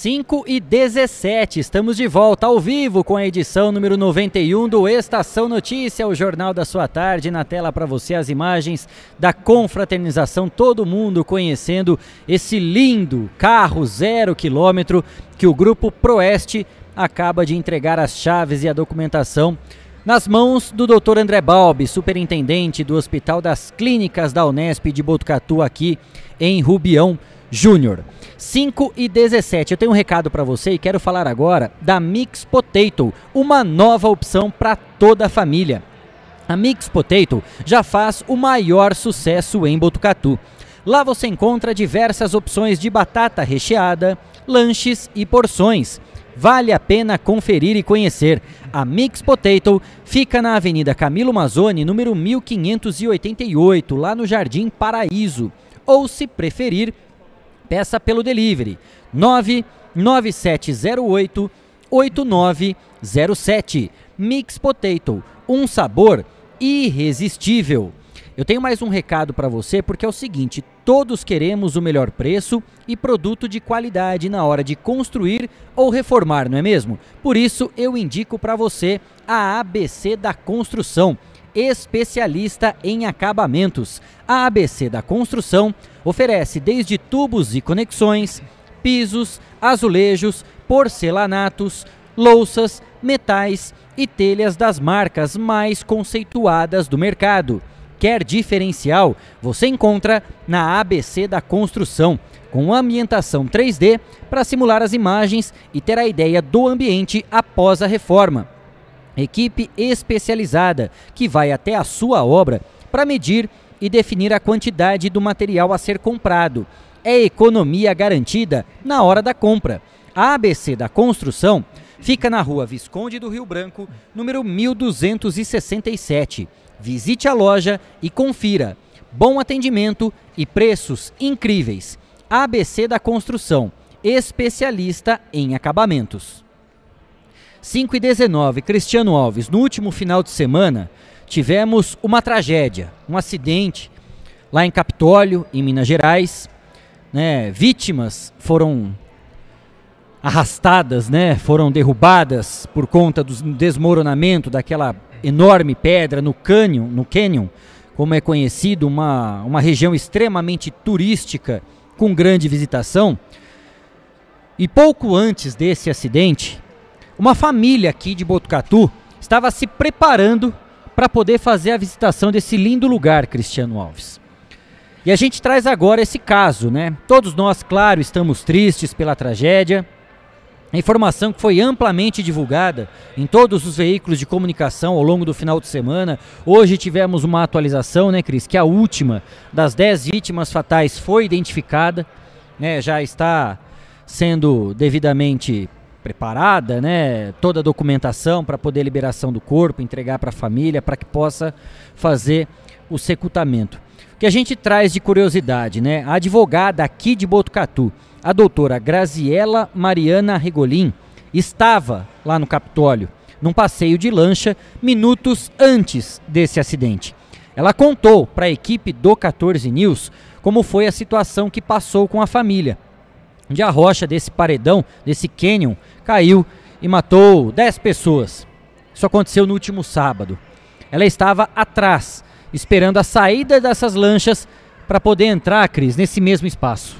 5 e 17, estamos de volta ao vivo com a edição número 91 do Estação Notícia, o jornal da sua tarde. Na tela para você as imagens da confraternização, todo mundo conhecendo esse lindo carro zero quilômetro que o grupo Proeste acaba de entregar as chaves e a documentação nas mãos do Dr. André Balbi, superintendente do Hospital das Clínicas da Unesp de Botucatu, aqui em Rubião Júnior. 5 e 17. Eu tenho um recado para você e quero falar agora da Mix Potato, uma nova opção para toda a família. A Mix Potato já faz o maior sucesso em Botucatu. Lá você encontra diversas opções de batata recheada, lanches e porções. Vale a pena conferir e conhecer. A Mix Potato fica na Avenida Camilo Mazzoni, número 1588, lá no Jardim Paraíso. Ou, se preferir, peça pelo delivery 99708 8907. Mix Potato, um sabor irresistível. Eu tenho mais um recado para você porque é o seguinte: todos queremos o melhor preço e produto de qualidade na hora de construir ou reformar, não é mesmo? Por isso eu indico para você a ABC da Construção, especialista em acabamentos. A ABC da Construção oferece desde tubos e conexões, pisos, azulejos, porcelanatos, louças, metais e telhas das marcas mais conceituadas do mercado. Quer diferencial? Você encontra na ABC da Construção, com ambientação 3D para simular as imagens e ter a ideia do ambiente após a reforma. Equipe especializada que vai até a sua obra para medir e definir a quantidade do material a ser comprado. É economia garantida na hora da compra. A ABC da Construção fica na rua Visconde do Rio Branco, número 1267. Visite a loja e confira. Bom atendimento e preços incríveis. ABC da Construção, especialista em acabamentos. 5 e 19, Cristiano Alves. No último final de semana, tivemos uma tragédia, um acidente lá em Capitólio, em Minas Gerais. Né? Vítimas foram arrastadas, né? foram derrubadas por conta do desmoronamento daquela enorme pedra no cânion, no canyon, como é conhecido, uma, uma região extremamente turística com grande visitação. E pouco antes desse acidente, uma família aqui de Botucatu estava se preparando para poder fazer a visitação desse lindo lugar, Cristiano Alves. E a gente traz agora esse caso, né? Todos nós, claro, estamos tristes pela tragédia. A informação que foi amplamente divulgada em todos os veículos de comunicação ao longo do final de semana. Hoje tivemos uma atualização, né, Cris? Que a última das 10 vítimas fatais foi identificada, né? Já está sendo devidamente preparada, né? Toda a documentação para poder liberação do corpo, entregar para a família, para que possa fazer o secutamento. O que a gente traz de curiosidade, né? A advogada aqui de Botucatu, a doutora Graziela Mariana Regolin, estava lá no Capitólio, num passeio de lancha, minutos antes desse acidente. Ela contou para a equipe do 14 News como foi a situação que passou com a família onde a rocha desse paredão, desse canyon, caiu e matou 10 pessoas. Isso aconteceu no último sábado. Ela estava atrás, esperando a saída dessas lanchas para poder entrar, Cris, nesse mesmo espaço.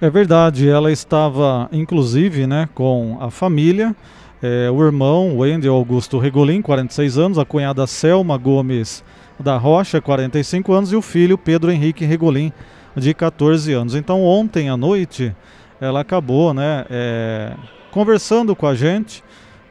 É verdade, ela estava inclusive né, com a família, é, o irmão Wendel Augusto Regolin, 46 anos, a cunhada Selma Gomes da Rocha, 45 anos, e o filho Pedro Henrique Regolin, de 14 anos. Então, ontem à noite, ela acabou né, é, conversando com a gente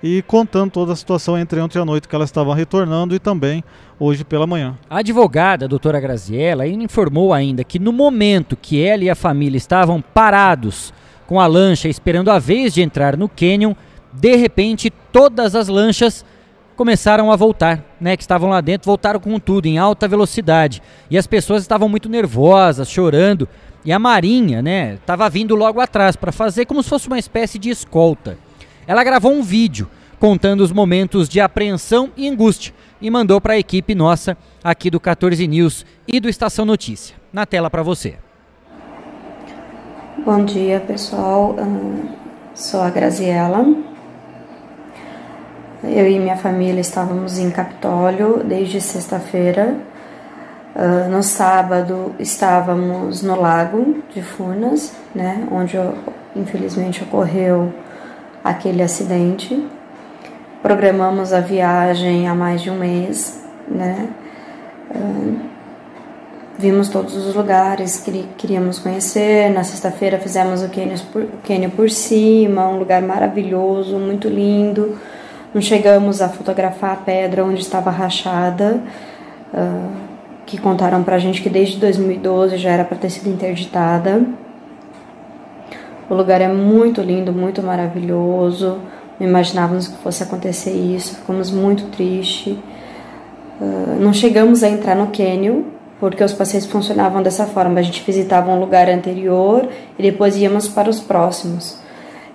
e contando toda a situação entre ontem à noite que ela estava retornando e também hoje pela manhã. A advogada, a doutora Graziella, informou ainda que no momento que ela e a família estavam parados com a lancha esperando a vez de entrar no cânion, de repente todas as lanchas começaram a voltar, né, que estavam lá dentro, voltaram com tudo em alta velocidade. E as pessoas estavam muito nervosas, chorando, e a Marinha, né, estava vindo logo atrás para fazer como se fosse uma espécie de escolta. Ela gravou um vídeo contando os momentos de apreensão e angústia e mandou para a equipe nossa aqui do 14 News e do Estação Notícia. Na tela para você. Bom dia, pessoal. sou a Graziella. Eu e minha família estávamos em Capitólio desde sexta-feira Uh, no sábado estávamos no lago de Furnas, né, onde infelizmente ocorreu aquele acidente. Programamos a viagem há mais de um mês, né? Uh, vimos todos os lugares que queríamos conhecer. Na sexta-feira fizemos o Quênia por, Quênia por cima, um lugar maravilhoso, muito lindo. Não chegamos a fotografar a pedra onde estava rachada. Uh, que contaram pra gente que desde 2012 já era para ter sido interditada. O lugar é muito lindo, muito maravilhoso. Não imaginávamos que fosse acontecer isso, ficamos muito tristes. Uh, não chegamos a entrar no cânion, porque os passeios funcionavam dessa forma: a gente visitava um lugar anterior e depois íamos para os próximos.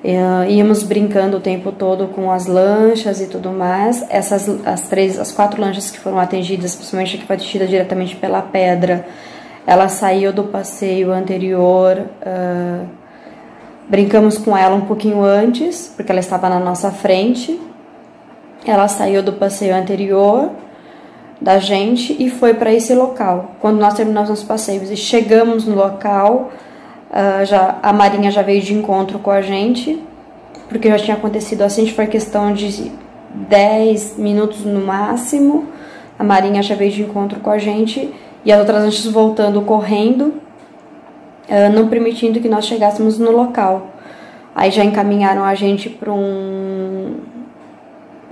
Uh, íamos brincando o tempo todo com as lanchas e tudo mais. Essas as três, as quatro lanchas que foram atingidas, principalmente a que foi atingida diretamente pela pedra, ela saiu do passeio anterior. Uh, brincamos com ela um pouquinho antes, porque ela estava na nossa frente. Ela saiu do passeio anterior da gente e foi para esse local. Quando nós terminamos os passeios e chegamos no local, Uh, já, a Marinha já veio de encontro com a gente, porque já tinha acontecido assim, foi questão de 10 minutos no máximo. A Marinha já veio de encontro com a gente e as outras lanchas voltando correndo, uh, não permitindo que nós chegássemos no local. Aí já encaminharam a gente para um,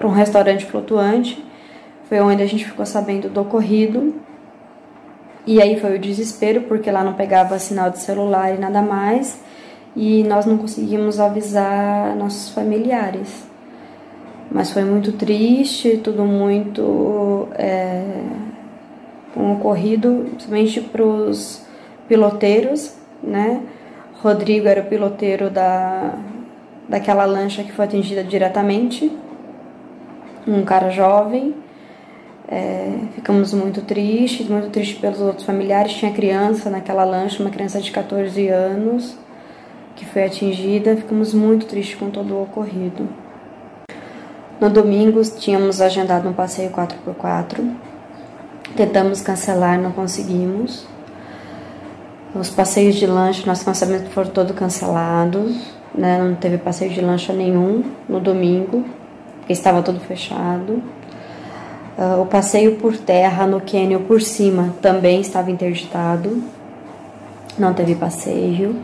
um restaurante flutuante, foi onde a gente ficou sabendo do ocorrido. E aí foi o desespero, porque lá não pegava sinal de celular e nada mais, e nós não conseguimos avisar nossos familiares. Mas foi muito triste, tudo muito é, um ocorrido, principalmente para os piloteiros, né? Rodrigo era o piloteiro da, daquela lancha que foi atingida diretamente, um cara jovem. É, ficamos muito tristes, muito tristes pelos outros familiares. Tinha criança naquela lancha, uma criança de 14 anos que foi atingida. Ficamos muito tristes com todo o ocorrido. No domingo tínhamos agendado um passeio 4x4. Tentamos cancelar, não conseguimos. Os passeios de lanche, nosso lançamento foram todos cancelados. Né? Não teve passeio de lancha nenhum no domingo, porque estava tudo fechado. Uh, o passeio por terra no cânion por cima também estava interditado, não teve passeio.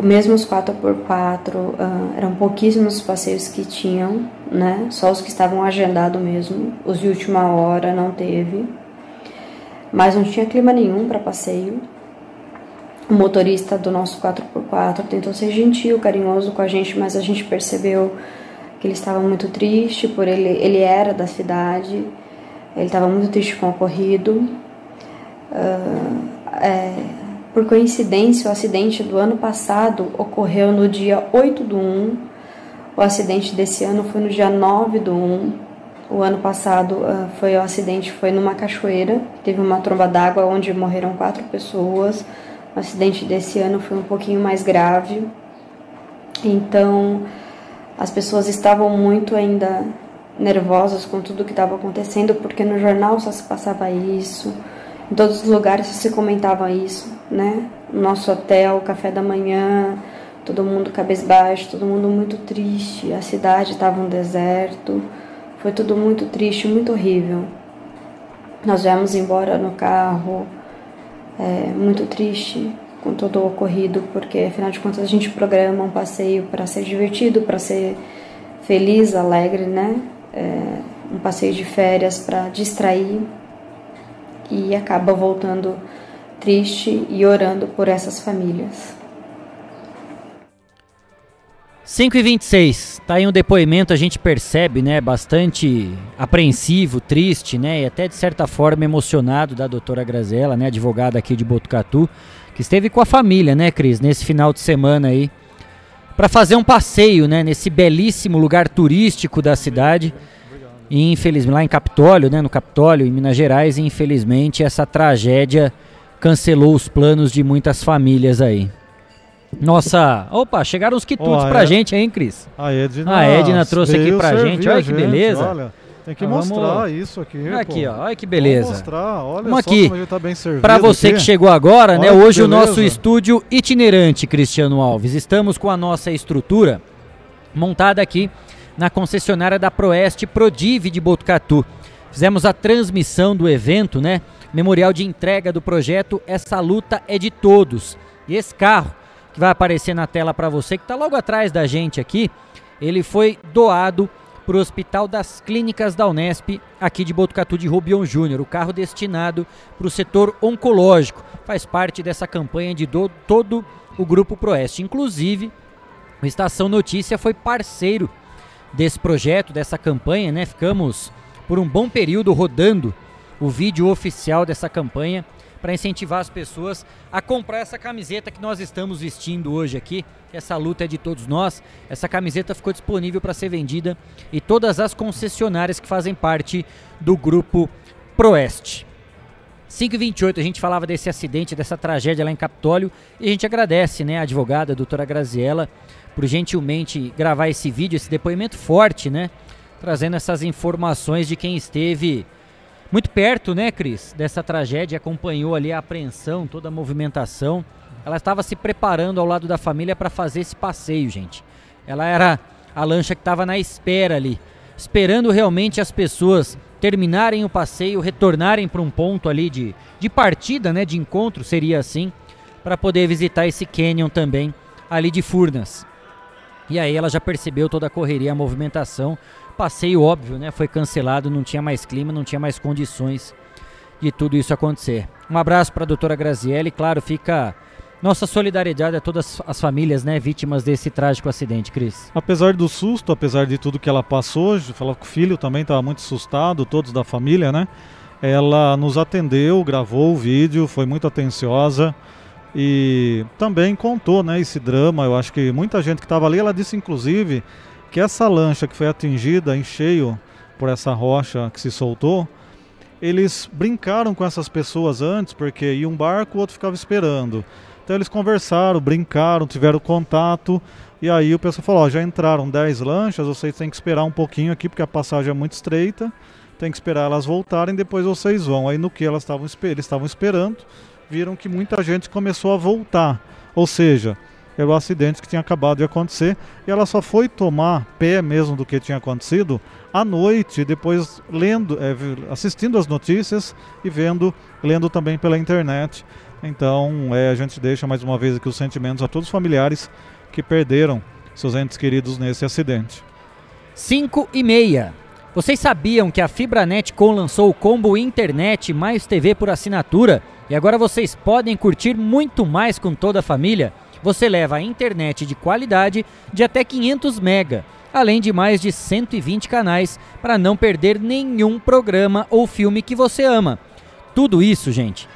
Mesmo os 4x4, uh, ah, eram pouquíssimos os passeios que tinham, né? Só os que estavam agendados mesmo. Os de última hora não teve. Mas não tinha clima nenhum para passeio. O motorista do nosso 4x4 tentou ser gentil, carinhoso com a gente, mas a gente percebeu que ele estava muito triste por ele ele era da cidade ele estava muito triste com o ocorrido. Uh, é, por coincidência o acidente do ano passado ocorreu no dia 8 do 1 o acidente desse ano foi no dia 9 do 1 o ano passado uh, foi o acidente foi numa cachoeira teve uma tromba d'água onde morreram quatro pessoas o acidente desse ano foi um pouquinho mais grave. Então as pessoas estavam muito ainda nervosas com tudo que estava acontecendo, porque no jornal só se passava isso, em todos os lugares só se comentava isso, né? No nosso hotel, café da manhã, todo mundo cabisbaixo, todo mundo muito triste, a cidade estava um deserto, foi tudo muito triste, muito horrível. Nós viemos embora no carro, é, muito triste, com todo o ocorrido, porque afinal de contas a gente programa um passeio para ser divertido, para ser feliz, alegre, né? É, um passeio de férias para distrair e acaba voltando triste e orando por essas famílias. 5 e 26 tá aí um depoimento, a gente percebe, né, bastante apreensivo, triste, né, e até de certa forma emocionado da doutora Grazela, né, advogada aqui de Botucatu, que esteve com a família, né, Cris, nesse final de semana aí, para fazer um passeio, né, nesse belíssimo lugar turístico da cidade. E infelizmente lá em Capitólio, né, no Capitólio, em Minas Gerais, e infelizmente essa tragédia cancelou os planos de muitas famílias aí. Nossa, opa, chegaram os quitutes oh, pra Ed... gente, hein, Cris? A Edna, a Edna trouxe aqui pra gente, olha que beleza. Olha. Tem que ah, mostrar vamos... isso aqui. Aqui, ó, olha que beleza. Vamos mostrar, olha vamos aqui. Tá Para você aqui. que chegou agora, né, olha né? Hoje o nosso estúdio itinerante, Cristiano Alves. Estamos com a nossa estrutura montada aqui na concessionária da Proeste Prodive de Botucatu. Fizemos a transmissão do evento, né? Memorial de entrega do projeto Essa Luta é de Todos. E esse carro que vai aparecer na tela para você, que está logo atrás da gente aqui, ele foi doado para o Hospital das Clínicas da Unesp, aqui de Botucatu de Rubion Júnior. O carro destinado para o setor oncológico. Faz parte dessa campanha de do, todo o Grupo Proeste. Inclusive, o Estação Notícia foi parceiro desse projeto, dessa campanha, né? Ficamos por um bom período rodando o vídeo oficial dessa campanha para incentivar as pessoas a comprar essa camiseta que nós estamos vestindo hoje aqui. Essa luta é de todos nós. Essa camiseta ficou disponível para ser vendida e todas as concessionárias que fazem parte do grupo Proeste. 5h28 a gente falava desse acidente, dessa tragédia lá em Capitólio e a gente agradece né, a advogada, a doutora Graziella, por gentilmente gravar esse vídeo, esse depoimento forte, né? Trazendo essas informações de quem esteve muito perto, né, Cris, dessa tragédia, acompanhou ali a apreensão, toda a movimentação. Ela estava se preparando ao lado da família para fazer esse passeio, gente. Ela era a lancha que estava na espera ali, esperando realmente as pessoas terminarem o passeio, retornarem para um ponto ali de, de partida, né, de encontro, seria assim, para poder visitar esse canyon também ali de Furnas. E aí ela já percebeu toda a correria, a movimentação. Passeio óbvio, né? Foi cancelado, não tinha mais clima, não tinha mais condições de tudo isso acontecer. Um abraço para a doutora Graziele, claro, fica nossa solidariedade a todas as famílias, né, vítimas desse trágico acidente, Cris. Apesar do susto, apesar de tudo que ela passou, falou que o filho também estava muito assustado, todos da família, né? Ela nos atendeu, gravou o vídeo, foi muito atenciosa e também contou, né, esse drama. Eu acho que muita gente que estava ali, ela disse inclusive que essa lancha que foi atingida em cheio por essa rocha que se soltou, eles brincaram com essas pessoas antes, porque ia um barco, o outro ficava esperando. Então eles conversaram, brincaram, tiveram contato. E aí o pessoal falou: ó, já entraram 10 lanchas, vocês têm que esperar um pouquinho aqui, porque a passagem é muito estreita. Tem que esperar elas voltarem, depois vocês vão. Aí no que elas estavam eles estavam esperando, viram que muita gente começou a voltar. Ou seja, era o acidente que tinha acabado de acontecer e ela só foi tomar pé mesmo do que tinha acontecido à noite, depois lendo, é, assistindo as notícias e vendo, lendo também pela internet. Então, é, a gente deixa mais uma vez aqui os sentimentos a todos os familiares que perderam seus entes queridos nesse acidente. 5 e meia. Vocês sabiam que a Fibranet Com lançou o combo internet mais TV por assinatura e agora vocês podem curtir muito mais com toda a família? Você leva a internet de qualidade de até 500 mega, além de mais de 120 canais para não perder nenhum programa ou filme que você ama. Tudo isso, gente,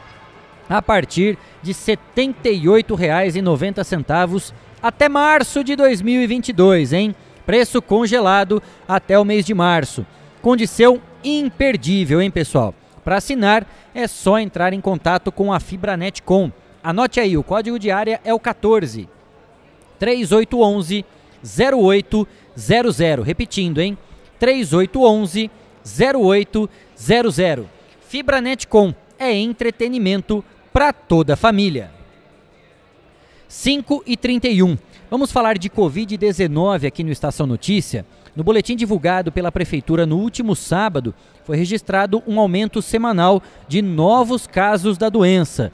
a partir de R$ 78,90 até março de 2022, hein? Preço congelado até o mês de março. Condição imperdível, hein, pessoal? Para assinar é só entrar em contato com a Fibranet Com Anote aí, o código de área é o 14 3811 0800. Repetindo, hein? 3811 0800. Fibranet Com é entretenimento para toda a família. 5 e 31. Vamos falar de Covid-19 aqui no Estação Notícia. No boletim divulgado pela Prefeitura no último sábado, foi registrado um aumento semanal de novos casos da doença.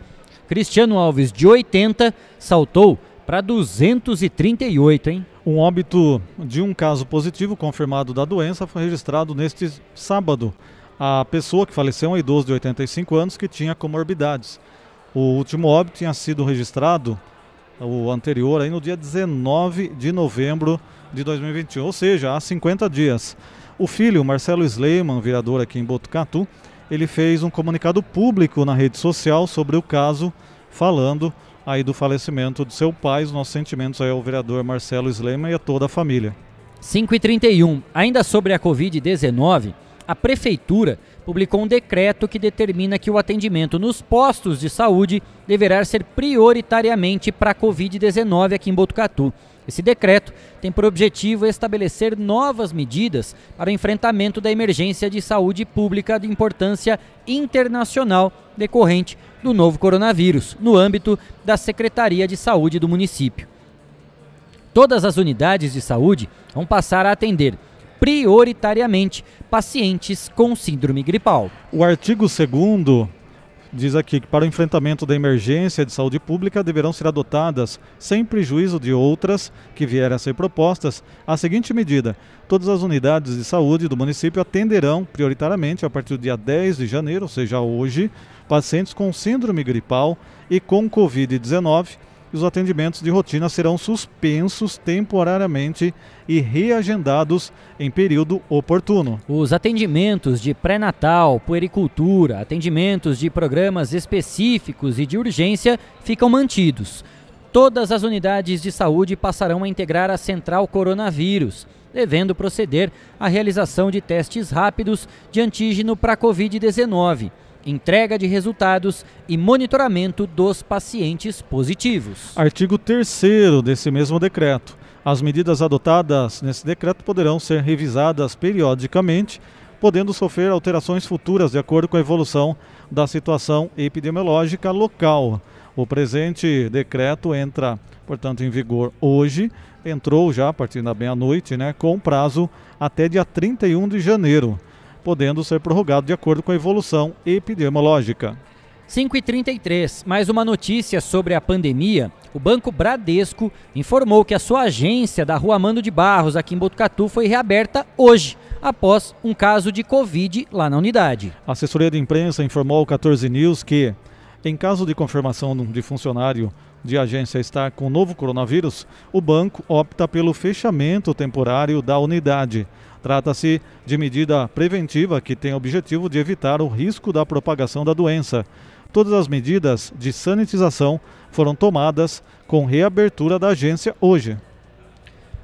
Cristiano Alves, de 80, saltou para 238, hein? Um óbito de um caso positivo confirmado da doença foi registrado neste sábado. A pessoa que faleceu é um idoso de 85 anos que tinha comorbidades. O último óbito tinha sido registrado, o anterior, aí no dia 19 de novembro de 2021, ou seja, há 50 dias. O filho, Marcelo Sleiman, vereador aqui em Botucatu, ele fez um comunicado público na rede social sobre o caso, falando aí do falecimento de seu pai. Os nossos sentimentos aí ao vereador Marcelo Slema e a toda a família. 5 e 31 Ainda sobre a Covid-19, a Prefeitura publicou um decreto que determina que o atendimento nos postos de saúde deverá ser prioritariamente para a Covid-19 aqui em Botucatu. Esse decreto tem por objetivo estabelecer novas medidas para o enfrentamento da emergência de saúde pública de importância internacional decorrente do novo coronavírus, no âmbito da Secretaria de Saúde do município. Todas as unidades de saúde vão passar a atender prioritariamente pacientes com síndrome gripal. O artigo 2 diz aqui que para o enfrentamento da emergência de saúde pública deverão ser adotadas, sem prejuízo de outras que vierem a ser propostas, a seguinte medida: todas as unidades de saúde do município atenderão prioritariamente a partir do dia 10 de janeiro, ou seja, hoje, pacientes com síndrome gripal e com Covid-19 e os atendimentos de rotina serão suspensos temporariamente e reagendados em período oportuno. Os atendimentos de pré-natal, puericultura, atendimentos de programas específicos e de urgência ficam mantidos. Todas as unidades de saúde passarão a integrar a central coronavírus, devendo proceder à realização de testes rápidos de antígeno para Covid-19 entrega de resultados e monitoramento dos pacientes positivos. Artigo 3 desse mesmo decreto. As medidas adotadas nesse decreto poderão ser revisadas periodicamente podendo sofrer alterações futuras de acordo com a evolução da situação epidemiológica local. O presente decreto entra, portanto, em vigor hoje, entrou já a partir da meia-noite, né, com prazo até dia 31 de janeiro, podendo ser prorrogado de acordo com a evolução epidemiológica. 5 e 33 mais uma notícia sobre a pandemia. O Banco Bradesco informou que a sua agência da Rua Mando de Barros, aqui em Botucatu, foi reaberta hoje, após um caso de Covid lá na unidade. A assessoria de imprensa informou ao 14 News que, em caso de confirmação de funcionário de agência estar com o novo coronavírus, o banco opta pelo fechamento temporário da unidade. Trata-se de medida preventiva que tem o objetivo de evitar o risco da propagação da doença. Todas as medidas de sanitização foram tomadas com reabertura da agência hoje.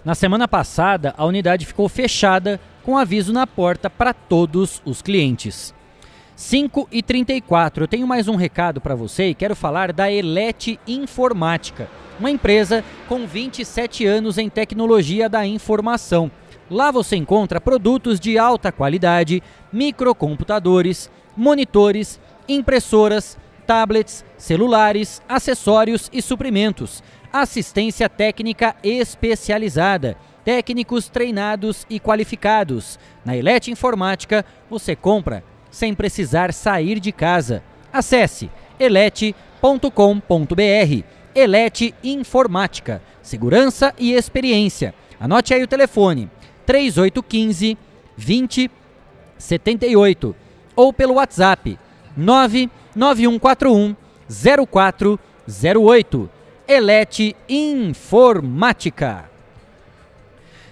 Na semana passada, a unidade ficou fechada com aviso na porta para todos os clientes. 5 e 34 eu tenho mais um recado para você e quero falar da Elete Informática, uma empresa com 27 anos em tecnologia da informação. Lá você encontra produtos de alta qualidade, microcomputadores, monitores impressoras, tablets, celulares, acessórios e suprimentos, assistência técnica especializada, técnicos treinados e qualificados. Na Elete Informática, você compra sem precisar sair de casa. Acesse elete.com.br. Elete Informática, segurança e experiência. Anote aí o telefone: 3815 2078 ou pelo WhatsApp 99141 0408. Elete Informática.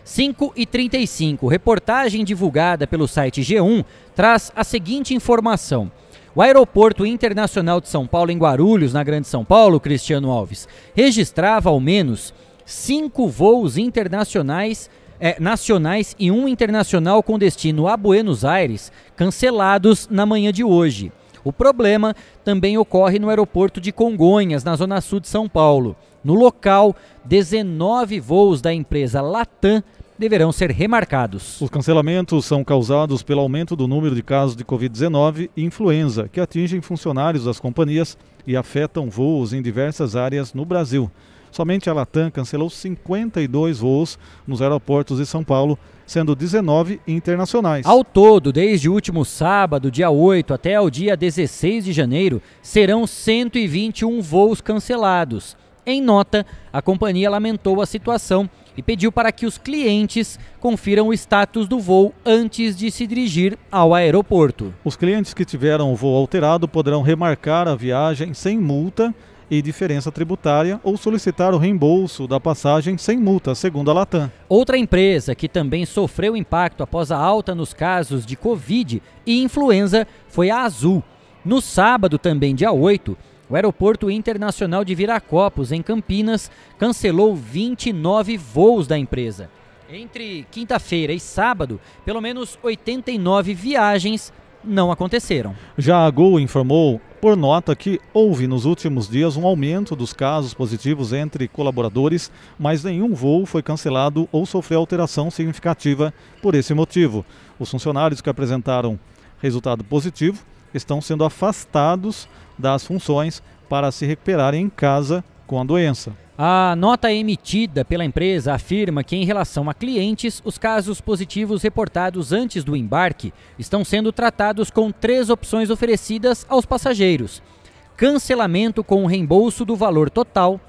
5 e 35. Reportagem divulgada pelo site G1 traz a seguinte informação. O Aeroporto Internacional de São Paulo, em Guarulhos, na Grande São Paulo, Cristiano Alves, registrava ao menos cinco voos internacionais é, nacionais e um internacional com destino a Buenos Aires cancelados na manhã de hoje. O problema também ocorre no aeroporto de Congonhas, na zona sul de São Paulo. No local, 19 voos da empresa Latam deverão ser remarcados. Os cancelamentos são causados pelo aumento do número de casos de Covid-19 e influenza, que atingem funcionários das companhias e afetam voos em diversas áreas no Brasil. Somente a Latam cancelou 52 voos nos aeroportos de São Paulo, sendo 19 internacionais. Ao todo, desde o último sábado, dia 8, até o dia 16 de janeiro, serão 121 voos cancelados. Em nota, a companhia lamentou a situação e pediu para que os clientes confiram o status do voo antes de se dirigir ao aeroporto. Os clientes que tiveram o voo alterado poderão remarcar a viagem sem multa e diferença tributária ou solicitar o reembolso da passagem sem multa, segundo a Latam. Outra empresa que também sofreu impacto após a alta nos casos de Covid e influenza foi a Azul. No sábado, também dia 8, o Aeroporto Internacional de Viracopos, em Campinas, cancelou 29 voos da empresa. Entre quinta-feira e sábado, pelo menos 89 viagens não aconteceram. Já a Gol informou por nota que houve nos últimos dias um aumento dos casos positivos entre colaboradores, mas nenhum voo foi cancelado ou sofreu alteração significativa por esse motivo. Os funcionários que apresentaram resultado positivo estão sendo afastados das funções para se recuperarem em casa com a doença. A nota emitida pela empresa afirma que, em relação a clientes, os casos positivos reportados antes do embarque estão sendo tratados com três opções oferecidas aos passageiros: cancelamento com reembolso do valor total,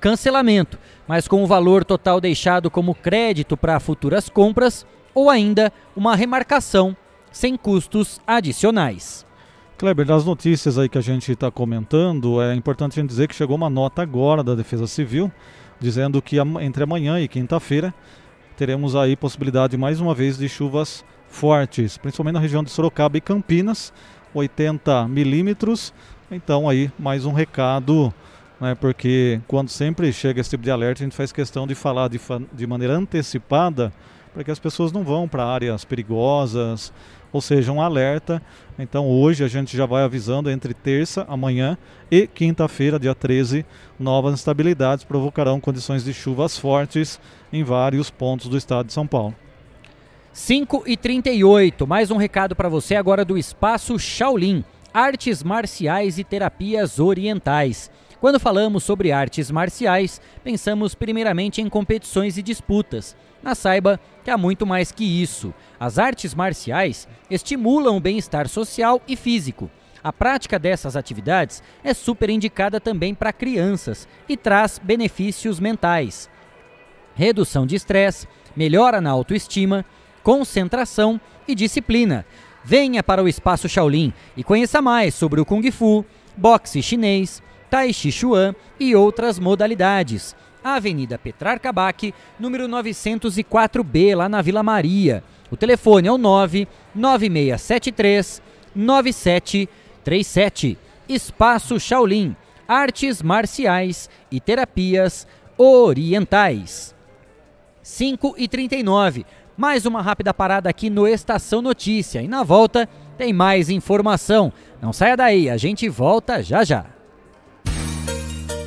cancelamento, mas com o valor total deixado como crédito para futuras compras, ou ainda uma remarcação sem custos adicionais. Kleber, das notícias aí que a gente está comentando, é importante a gente dizer que chegou uma nota agora da Defesa Civil dizendo que entre amanhã e quinta-feira teremos aí possibilidade mais uma vez de chuvas fortes, principalmente na região de Sorocaba e Campinas, 80 milímetros. Então aí mais um recado, né, porque quando sempre chega esse tipo de alerta a gente faz questão de falar de, de maneira antecipada para que as pessoas não vão para áreas perigosas, ou seja, um alerta. Então hoje a gente já vai avisando entre terça, amanhã e quinta-feira, dia 13, novas instabilidades provocarão condições de chuvas fortes em vários pontos do estado de São Paulo. 5 e 38 mais um recado para você agora do Espaço Shaolin, Artes Marciais e Terapias Orientais. Quando falamos sobre artes marciais, pensamos primeiramente em competições e disputas. Mas saiba que há muito mais que isso. As artes marciais estimulam o bem-estar social e físico. A prática dessas atividades é super indicada também para crianças e traz benefícios mentais. Redução de estresse, melhora na autoestima, concentração e disciplina. Venha para o Espaço Shaolin e conheça mais sobre o Kung Fu, boxe chinês, Tai Chi Chuan e outras modalidades. Avenida Petrarca Bac, número 904B, lá na Vila Maria. O telefone é o 99673 9737. Espaço Shaolin, artes marciais e terapias orientais. 5 e 39. Mais uma rápida parada aqui no Estação Notícia e na volta tem mais informação. Não saia daí, a gente volta já já.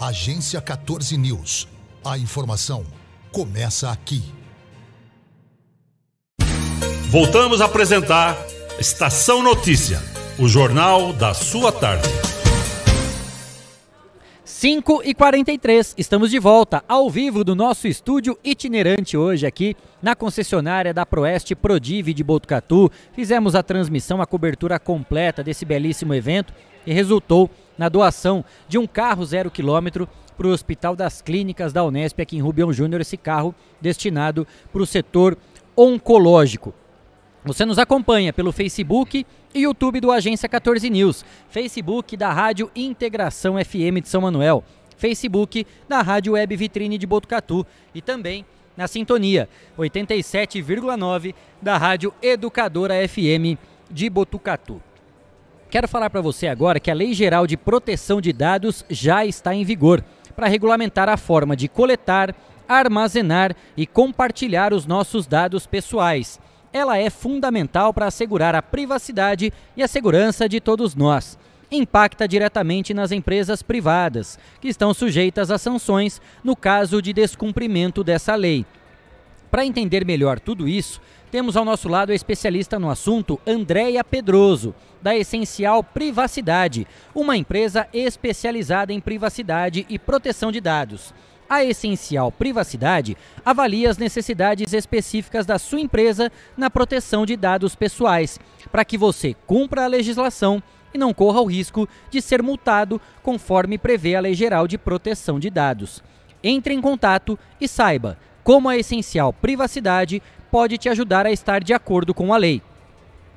Agência 14 News. A informação começa aqui. Voltamos a apresentar Estação Notícia, o jornal da sua tarde. 5 e 43 estamos de volta ao vivo do nosso estúdio itinerante hoje aqui na concessionária da Proeste Prodive de Botucatu. Fizemos a transmissão, a cobertura completa desse belíssimo evento e resultou na doação de um carro zero quilômetro para o Hospital das Clínicas da Unesp aqui em Rubião Júnior, esse carro destinado para o setor oncológico. Você nos acompanha pelo Facebook e YouTube do Agência 14 News, Facebook da Rádio Integração FM de São Manuel, Facebook da Rádio Web Vitrine de Botucatu e também na sintonia 87,9 da Rádio Educadora FM de Botucatu. Quero falar para você agora que a Lei Geral de Proteção de Dados já está em vigor para regulamentar a forma de coletar, armazenar e compartilhar os nossos dados pessoais ela é fundamental para assegurar a privacidade e a segurança de todos nós. Impacta diretamente nas empresas privadas, que estão sujeitas a sanções no caso de descumprimento dessa lei. Para entender melhor tudo isso, temos ao nosso lado a especialista no assunto, Andréia Pedroso, da Essencial Privacidade, uma empresa especializada em privacidade e proteção de dados. A Essencial Privacidade avalia as necessidades específicas da sua empresa na proteção de dados pessoais, para que você cumpra a legislação e não corra o risco de ser multado conforme prevê a Lei Geral de Proteção de Dados. Entre em contato e saiba como a Essencial Privacidade pode te ajudar a estar de acordo com a lei.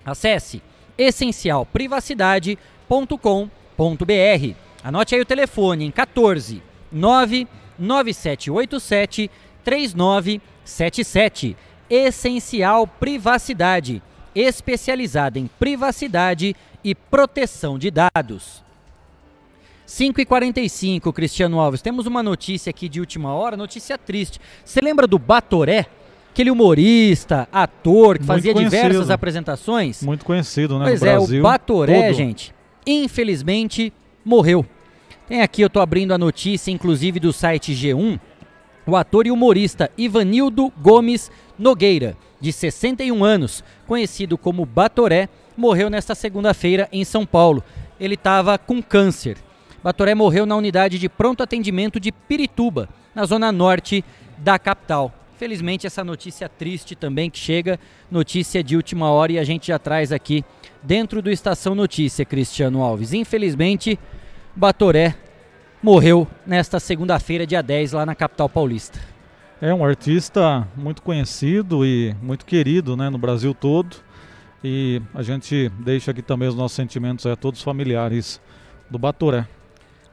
Acesse essencialprivacidade.com.br. Anote aí o telefone em 14 9 9787 3977. Essencial Privacidade, especializada em privacidade e proteção de dados. 5 e 45 Cristiano Alves. Temos uma notícia aqui de última hora, notícia triste. Você lembra do Batoré? Aquele humorista, ator, que Muito fazia conhecido. diversas apresentações? Muito conhecido, né? Pois é, Brasil, o Batoré, todo. gente, infelizmente morreu. Tem aqui, eu estou abrindo a notícia, inclusive do site G1. O ator e humorista Ivanildo Gomes Nogueira, de 61 anos, conhecido como Batoré, morreu nesta segunda-feira em São Paulo. Ele estava com câncer. Batoré morreu na unidade de pronto atendimento de Pirituba, na zona norte da capital. Felizmente, essa notícia triste também que chega, notícia de última hora, e a gente já traz aqui dentro do Estação Notícia, Cristiano Alves. Infelizmente, Batoré morreu nesta segunda-feira, dia 10, lá na capital paulista. É um artista muito conhecido e muito querido né, no Brasil todo. E a gente deixa aqui também os nossos sentimentos a todos os familiares do Batoré.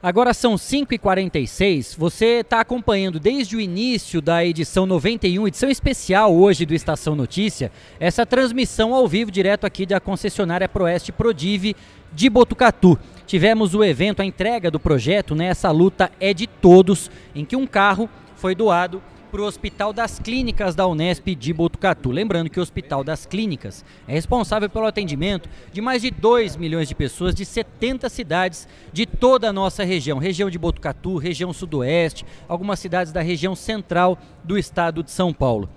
Agora são 5h46, você está acompanhando desde o início da edição 91, edição especial hoje do Estação Notícia, essa transmissão ao vivo direto aqui da concessionária Proeste Prodive de Botucatu. Tivemos o evento, a entrega do projeto, né? Essa luta é de todos, em que um carro foi doado para o Hospital das Clínicas da Unesp de Botucatu. Lembrando que o Hospital das Clínicas é responsável pelo atendimento de mais de 2 milhões de pessoas de 70 cidades de toda a nossa região. Região de Botucatu, região sudoeste, algumas cidades da região central do estado de São Paulo.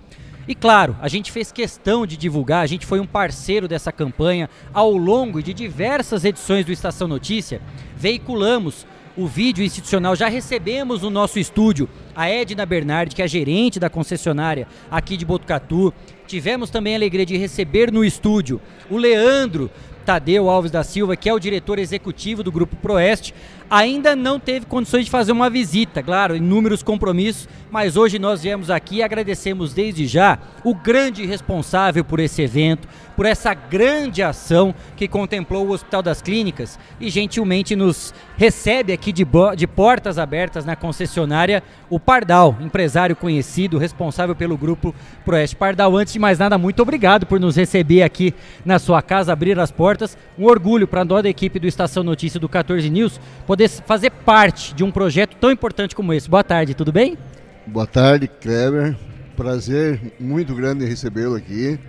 E claro, a gente fez questão de divulgar, a gente foi um parceiro dessa campanha ao longo de diversas edições do Estação Notícia. Veiculamos o vídeo institucional, já recebemos no nosso estúdio a Edna Bernardi, que é gerente da concessionária aqui de Botucatu. Tivemos também a alegria de receber no estúdio o Leandro Tadeu Alves da Silva, que é o diretor executivo do Grupo Proeste, ainda não teve condições de fazer uma visita, claro, inúmeros compromissos, mas hoje nós viemos aqui e agradecemos desde já o grande responsável por esse evento, por essa grande ação que contemplou o Hospital das Clínicas e gentilmente nos recebe aqui de, de portas abertas na concessionária o Pardal, empresário conhecido, responsável pelo grupo Proeste. Pardal, antes de mais nada, muito obrigado por nos receber aqui na sua casa, abrir as portas. Um orgulho para nós da equipe do Estação Notícia do 14 News poder fazer parte de um projeto tão importante como esse. Boa tarde, tudo bem? Boa tarde, Kleber. Prazer muito grande recebê-lo aqui.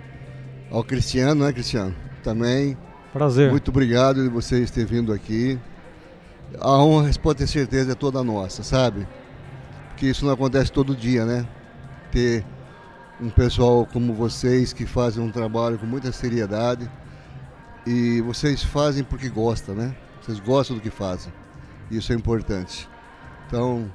Ao Cristiano, né, Cristiano? Também. Prazer. Muito obrigado de vocês terem vindo aqui. A honra, pode ter certeza, é toda nossa, sabe? Porque isso não acontece todo dia, né? Ter um pessoal como vocês que fazem um trabalho com muita seriedade e vocês fazem porque gostam, né? Vocês gostam do que fazem. Isso é importante. Então,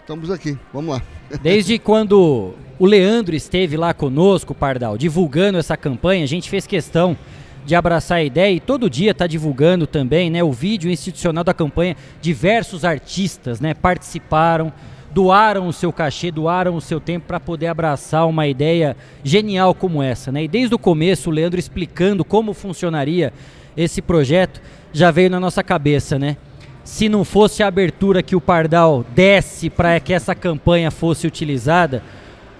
estamos aqui, vamos lá. Desde quando o Leandro esteve lá conosco, Pardal, divulgando essa campanha, a gente fez questão de abraçar a ideia e todo dia está divulgando também né, o vídeo institucional da campanha. Diversos artistas né, participaram, doaram o seu cachê, doaram o seu tempo para poder abraçar uma ideia genial como essa. Né? E desde o começo, o Leandro explicando como funcionaria esse projeto já veio na nossa cabeça, né? Se não fosse a abertura que o Pardal desse para que essa campanha fosse utilizada,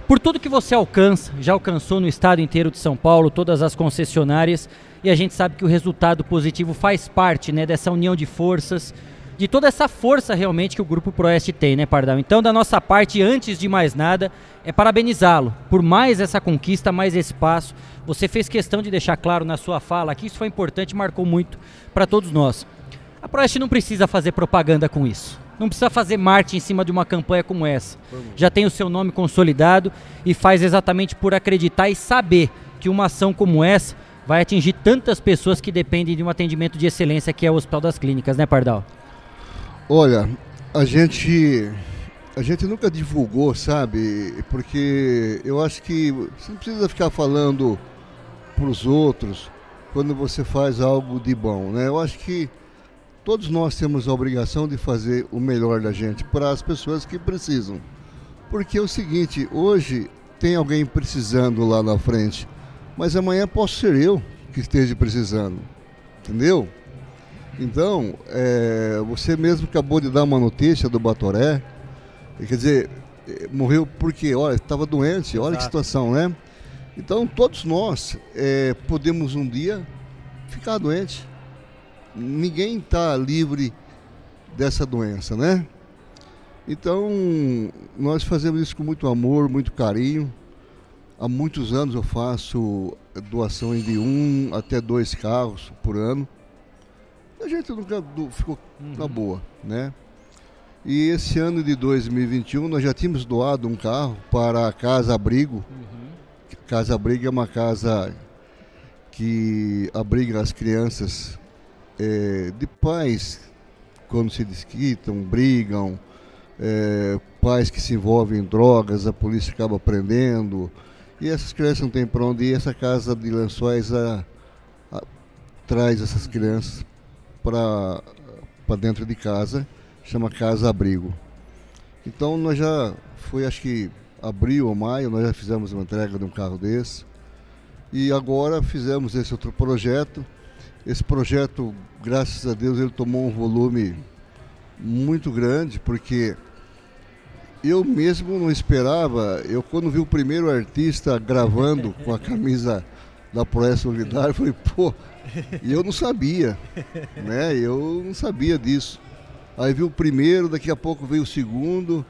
por tudo que você alcança, já alcançou no estado inteiro de São Paulo, todas as concessionárias, e a gente sabe que o resultado positivo faz parte né, dessa união de forças, de toda essa força realmente que o Grupo Proeste tem, né, Pardal? Então, da nossa parte, antes de mais nada, é parabenizá-lo por mais essa conquista, mais esse passo. Você fez questão de deixar claro na sua fala que isso foi importante marcou muito para todos nós. A Proeste não precisa fazer propaganda com isso. Não precisa fazer marketing em cima de uma campanha como essa. Já tem o seu nome consolidado e faz exatamente por acreditar e saber que uma ação como essa vai atingir tantas pessoas que dependem de um atendimento de excelência que é o Hospital das Clínicas, né, Pardal? Olha, a gente a gente nunca divulgou, sabe? Porque eu acho que você não precisa ficar falando para os outros quando você faz algo de bom, né? Eu acho que todos nós temos a obrigação de fazer o melhor da gente para as pessoas que precisam. Porque é o seguinte, hoje tem alguém precisando lá na frente, mas amanhã posso ser eu que esteja precisando, entendeu? Então, é, você mesmo acabou de dar uma notícia do Batoré, quer dizer, é, morreu porque, olha, estava doente, olha Exato. que situação, né? Então, todos nós é, podemos um dia ficar doente. Ninguém está livre dessa doença, né? Então, nós fazemos isso com muito amor, muito carinho. Há muitos anos eu faço doações de um até dois carros por ano a gente nunca ficou uhum. na boa, né? E esse ano de 2021 nós já tínhamos doado um carro para a Casa Abrigo. Uhum. Casa Abrigo é uma casa que abriga as crianças é, de pais quando se desquitam, brigam, é, pais que se envolvem em drogas, a polícia acaba prendendo. E essas crianças não têm para onde ir. Essa casa de lençóis a, a, traz essas crianças para dentro de casa, chama Casa Abrigo. Então nós já, foi acho que abril ou maio, nós já fizemos uma entrega de um carro desse. E agora fizemos esse outro projeto. Esse projeto, graças a Deus, ele tomou um volume muito grande, porque eu mesmo não esperava. Eu, quando vi o primeiro artista gravando com a camisa da Proeste Solidária, falei, pô, e eu não sabia, né? Eu não sabia disso. Aí viu o primeiro, daqui a pouco veio o segundo,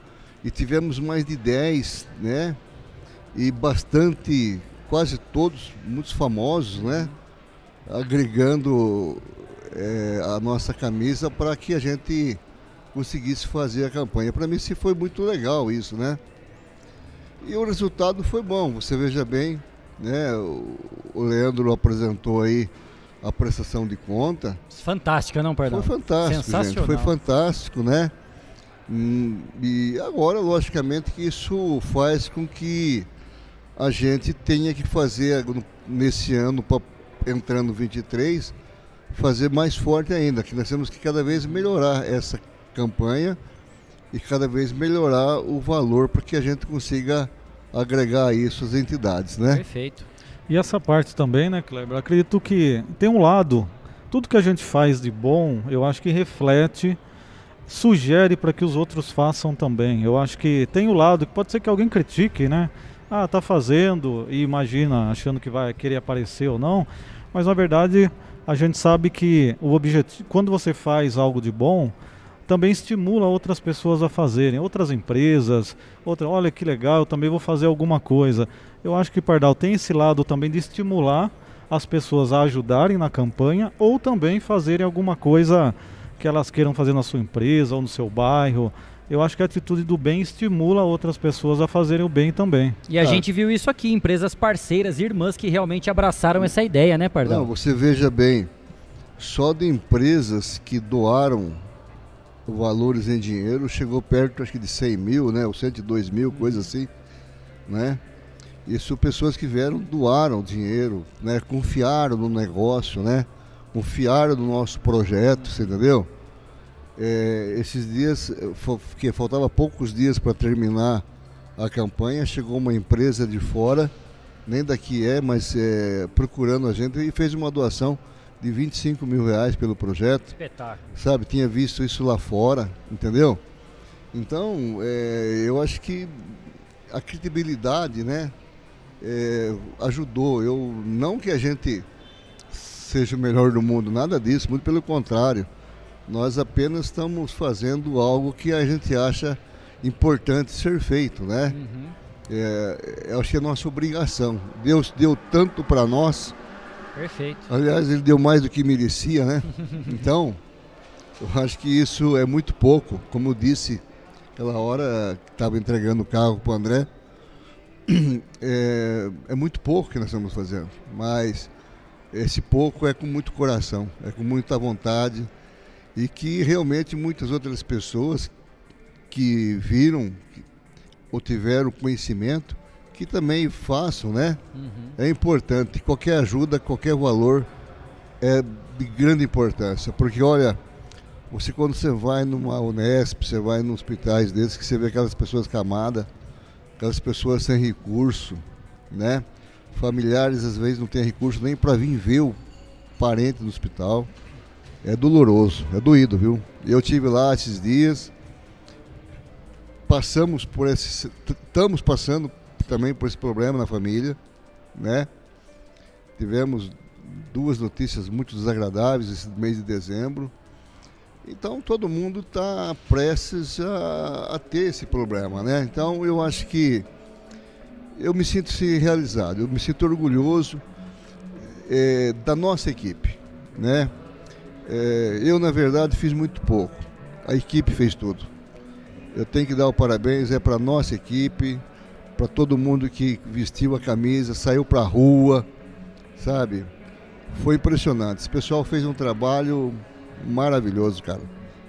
e tivemos mais de 10, né? E bastante, quase todos, muitos famosos, né? Agregando é, a nossa camisa para que a gente conseguisse fazer a campanha. Para mim, se foi muito legal isso, né? E o resultado foi bom, você veja bem, né? O Leandro apresentou aí a prestação de conta. Fantástica, não, perdão? Foi fantástico, Sensacional. Gente, foi fantástico, né? Hum, e agora, logicamente, que isso faz com que a gente tenha que fazer nesse ano, entrando 23, fazer mais forte ainda, que nós temos que cada vez melhorar essa campanha e cada vez melhorar o valor para que a gente consiga agregar isso às entidades, né? Perfeito. E essa parte também, né, Kleber? Acredito que tem um lado, tudo que a gente faz de bom, eu acho que reflete, sugere para que os outros façam também. Eu acho que tem o um lado que pode ser que alguém critique, né? Ah, tá fazendo e imagina achando que vai querer aparecer ou não, mas na verdade a gente sabe que o objetivo, quando você faz algo de bom, também estimula outras pessoas a fazerem, outras empresas, outra, olha que legal, eu também vou fazer alguma coisa. Eu acho que Pardal tem esse lado também de estimular as pessoas a ajudarem na campanha ou também fazerem alguma coisa que elas queiram fazer na sua empresa ou no seu bairro. Eu acho que a atitude do bem estimula outras pessoas a fazerem o bem também. E a gente viu isso aqui, empresas parceiras, irmãs que realmente abraçaram essa ideia, né, Pardal? Não, você veja bem, só de empresas que doaram valores em dinheiro, chegou perto acho que de 100 mil, né? Ou 102 mil, coisa assim, né? Isso pessoas que vieram, doaram dinheiro, né? Confiaram no negócio, né? Confiaram no nosso projeto, você entendeu? É, esses dias, que faltava poucos dias para terminar a campanha, chegou uma empresa de fora, nem daqui é, mas é, procurando a gente e fez uma doação de 25 mil reais pelo projeto. Espetáculo. Sabe, tinha visto isso lá fora, entendeu? Então, é, eu acho que a credibilidade, né, é, ajudou. Eu, não que a gente seja o melhor do mundo, nada disso, muito pelo contrário. Nós apenas estamos fazendo algo que a gente acha importante ser feito, né? Uhum. É, eu acho que é nossa obrigação. Deus deu tanto para nós Perfeito. Aliás, ele deu mais do que merecia, né? Então, eu acho que isso é muito pouco. Como eu disse, aquela hora que estava entregando o carro para o André, é, é muito pouco que nós estamos fazendo. Mas esse pouco é com muito coração, é com muita vontade e que realmente muitas outras pessoas que viram ou tiveram conhecimento que também façam, né? Uhum. É importante. Qualquer ajuda, qualquer valor é de grande importância. Porque, olha, você quando você vai numa Unesp, você vai em hospitais desses, que você vê aquelas pessoas camadas, aquelas pessoas sem recurso, né? Familiares às vezes não têm recurso nem para vir ver o parente no hospital. É doloroso, é doído, viu? Eu tive lá esses dias, passamos por esse, estamos passando também por esse problema na família, né? Tivemos duas notícias muito desagradáveis esse mês de dezembro. Então todo mundo está prestes a, a, ter esse problema, né? Então eu acho que eu me sinto -se realizado, eu me sinto orgulhoso é, da nossa equipe, né? É, eu na verdade fiz muito pouco, a equipe fez tudo. Eu tenho que dar o parabéns é para a nossa equipe, para todo mundo que vestiu a camisa, saiu para a rua, sabe? Foi impressionante. Esse pessoal fez um trabalho maravilhoso, cara.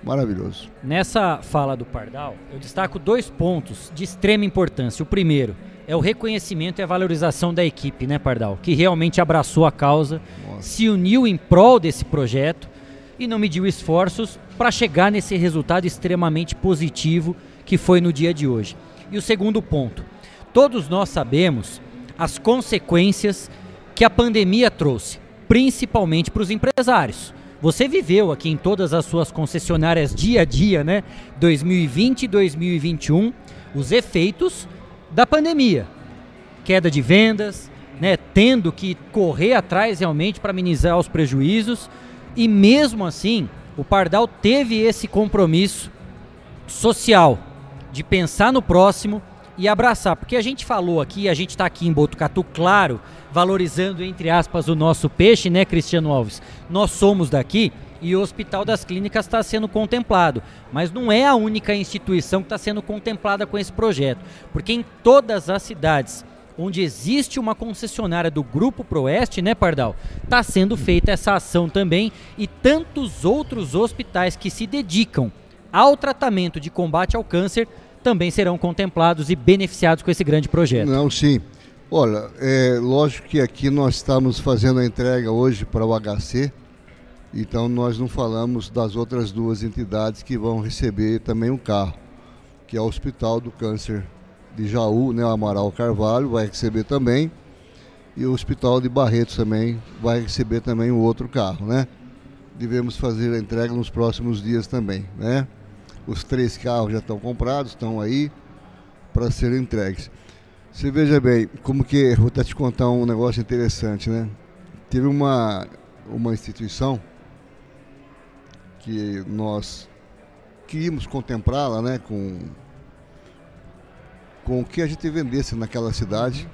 Maravilhoso. Nessa fala do Pardal, eu destaco dois pontos de extrema importância. O primeiro é o reconhecimento e a valorização da equipe, né, Pardal? Que realmente abraçou a causa, Nossa. se uniu em prol desse projeto e não mediu esforços para chegar nesse resultado extremamente positivo que foi no dia de hoje. E o segundo ponto, Todos nós sabemos as consequências que a pandemia trouxe, principalmente para os empresários. Você viveu aqui em todas as suas concessionárias dia a dia, né? 2020 e 2021, os efeitos da pandemia. Queda de vendas, né? Tendo que correr atrás realmente para minimizar os prejuízos. E mesmo assim, o Pardal teve esse compromisso social de pensar no próximo, e abraçar. Porque a gente falou aqui, a gente está aqui em Botucatu, claro, valorizando, entre aspas, o nosso peixe, né, Cristiano Alves? Nós somos daqui e o Hospital das Clínicas está sendo contemplado. Mas não é a única instituição que está sendo contemplada com esse projeto. Porque em todas as cidades onde existe uma concessionária do Grupo Proeste, né, Pardal? Está sendo feita essa ação também e tantos outros hospitais que se dedicam ao tratamento de combate ao câncer também serão contemplados e beneficiados com esse grande projeto. Não, sim. Olha, é lógico que aqui nós estamos fazendo a entrega hoje para o HC, então nós não falamos das outras duas entidades que vão receber também um carro, que é o Hospital do Câncer de Jaú, né, o Amaral Carvalho vai receber também, e o Hospital de Barretos também vai receber também um outro carro, né? Devemos fazer a entrega nos próximos dias também, né? Os três carros já estão comprados, estão aí para serem entregues. Você veja bem, como que, vou até te contar um negócio interessante, né? Teve uma, uma instituição que nós queríamos contemplá-la, né, com, com o que a gente vendesse naquela cidade.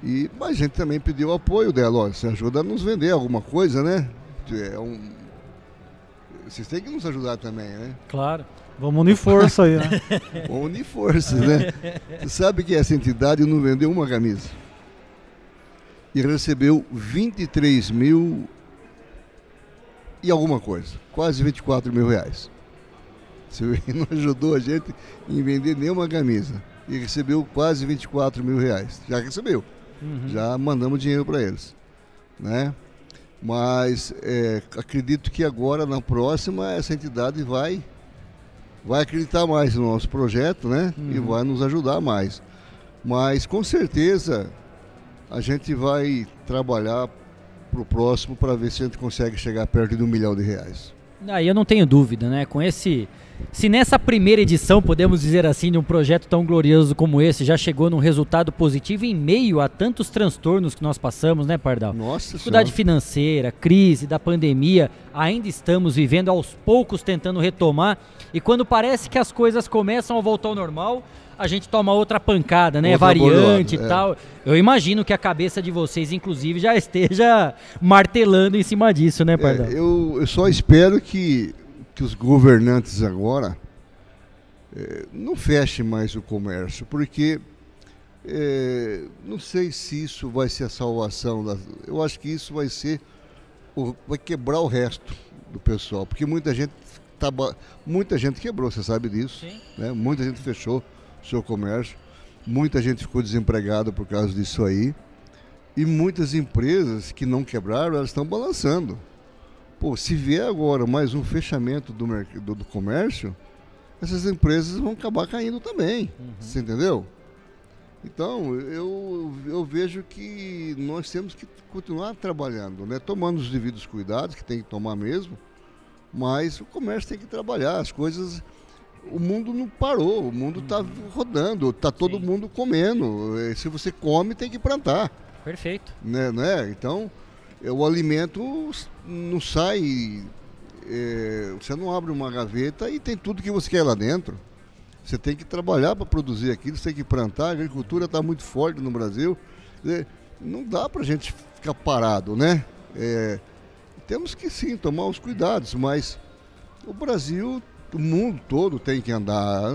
E, mas a gente também pediu o apoio dela, ó, você ajuda a nos vender alguma coisa, né? É um, vocês têm que nos ajudar também, né? Claro. Vamos unir força aí, né? Vamos unir forças, né? Você sabe que essa entidade não vendeu uma camisa. E recebeu 23 mil e alguma coisa, quase 24 mil reais. Você não ajudou a gente em vender nenhuma camisa e recebeu quase 24 mil reais. Já recebeu, uhum. já mandamos dinheiro para eles, né? Mas é, acredito que agora na próxima essa entidade vai vai acreditar mais no nosso projeto, né? Uhum. E vai nos ajudar mais. Mas com certeza a gente vai trabalhar para o próximo para ver se a gente consegue chegar perto de um milhão de reais. Aí eu não tenho dúvida, né? Com esse se nessa primeira edição, podemos dizer assim, de um projeto tão glorioso como esse, já chegou num resultado positivo em meio a tantos transtornos que nós passamos, né, Pardal? Nossa Dificuldade financeira, crise da pandemia, ainda estamos vivendo aos poucos tentando retomar. E quando parece que as coisas começam a voltar ao normal, a gente toma outra pancada, né? Outra Variante bolada, e é. tal. Eu imagino que a cabeça de vocês, inclusive, já esteja martelando em cima disso, né, Pardal? É, eu, eu só espero que que os governantes agora é, não fechem mais o comércio, porque é, não sei se isso vai ser a salvação. Da, eu acho que isso vai ser o, vai quebrar o resto do pessoal, porque muita gente tá, muita gente quebrou, você sabe disso, né? Muita gente fechou seu comércio, muita gente ficou desempregada por causa disso aí. E muitas empresas que não quebraram, elas estão balançando. Pô, se vier agora mais um fechamento do, do, do comércio, essas empresas vão acabar caindo também. Uhum. Você entendeu? Então, eu, eu vejo que nós temos que continuar trabalhando, né? tomando os devidos cuidados, que tem que tomar mesmo, mas o comércio tem que trabalhar, as coisas. O mundo não parou, o mundo está rodando, está todo Sim. mundo comendo. Se você come, tem que plantar. Perfeito. Né, né? Então, é, o alimento não sai. É, você não abre uma gaveta e tem tudo que você quer lá dentro. Você tem que trabalhar para produzir aquilo, você tem que plantar. A agricultura está muito forte no Brasil. É, não dá para a gente ficar parado, né? É, temos que sim tomar os cuidados, mas o Brasil, o mundo todo tem que andar.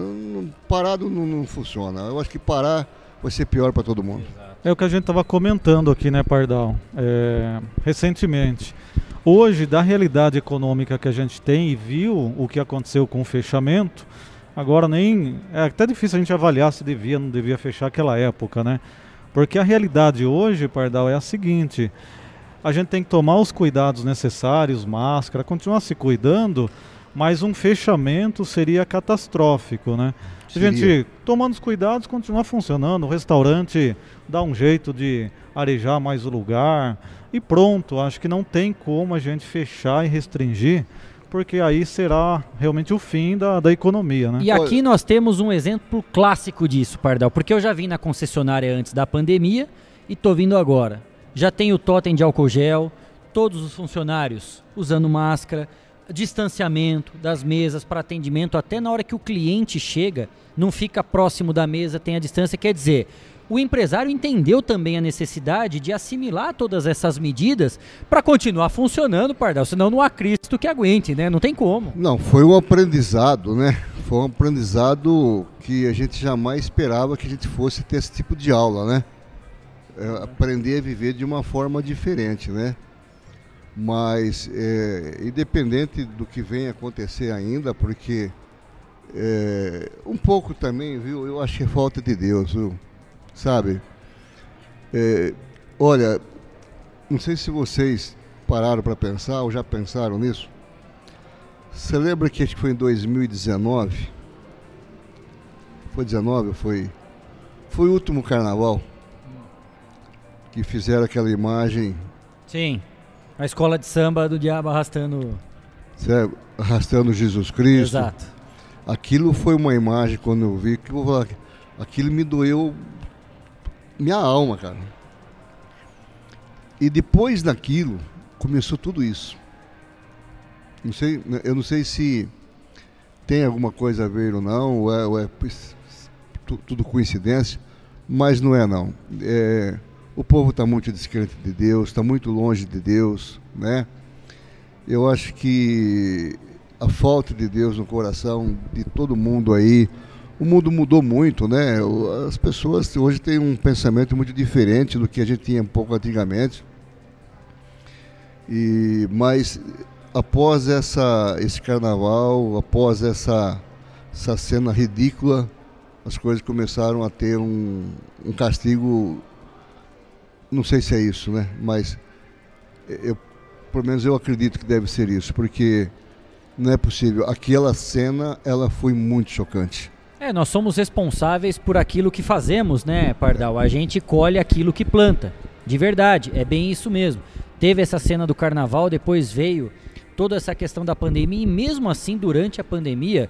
Parado não, não funciona. Eu acho que parar vai ser pior para todo mundo. É o que a gente estava comentando aqui, né, Pardal? É, recentemente. Hoje, da realidade econômica que a gente tem e viu o que aconteceu com o fechamento, agora nem. É até difícil a gente avaliar se devia ou não devia fechar aquela época, né? Porque a realidade hoje, Pardal, é a seguinte: a gente tem que tomar os cuidados necessários, máscara, continuar se cuidando, mas um fechamento seria catastrófico, né? A gente, tomando os cuidados, continuar funcionando, o restaurante dá um jeito de arejar mais o lugar e pronto. Acho que não tem como a gente fechar e restringir, porque aí será realmente o fim da, da economia, né? E aqui nós temos um exemplo clássico disso, Pardal, porque eu já vim na concessionária antes da pandemia e estou vindo agora. Já tem o totem de álcool gel, todos os funcionários usando máscara, distanciamento das mesas para atendimento, até na hora que o cliente chega, não fica próximo da mesa, tem a distância. Quer dizer, o empresário entendeu também a necessidade de assimilar todas essas medidas para continuar funcionando, Pardal, senão não há Cristo que aguente, né? Não tem como. Não, foi um aprendizado, né? Foi um aprendizado que a gente jamais esperava que a gente fosse ter esse tipo de aula, né? É, aprender a viver de uma forma diferente, né? Mas, é, independente do que venha acontecer ainda, porque é, um pouco também, viu? Eu que é falta de Deus, viu? Sabe? É, olha, não sei se vocês pararam para pensar ou já pensaram nisso. Você lembra que acho que foi em 2019? Foi 19 foi? Foi o último carnaval que fizeram aquela imagem. Sim a escola de samba do diabo arrastando. Certo? Arrastando Jesus Cristo. Exato. Aquilo foi uma imagem quando eu vi que eu, aquilo me doeu minha alma, cara. E depois daquilo começou tudo isso. Não sei, eu não sei se tem alguma coisa a ver ou não, ou é, ou é tudo coincidência, mas não é não. É, o povo está muito descrente de Deus, está muito longe de Deus, né? Eu acho que a falta de Deus no coração de todo mundo aí, o mundo mudou muito, né? As pessoas hoje têm um pensamento muito diferente do que a gente tinha um pouco antigamente. E mas após essa, esse carnaval, após essa, essa cena ridícula, as coisas começaram a ter um, um castigo. Não sei se é isso, né? Mas eu, pelo menos eu acredito que deve ser isso, porque não é possível. Aquela cena, ela foi muito chocante. É, nós somos responsáveis por aquilo que fazemos, né, Pardal? A gente colhe aquilo que planta. De verdade, é bem isso mesmo. Teve essa cena do carnaval, depois veio toda essa questão da pandemia e mesmo assim durante a pandemia,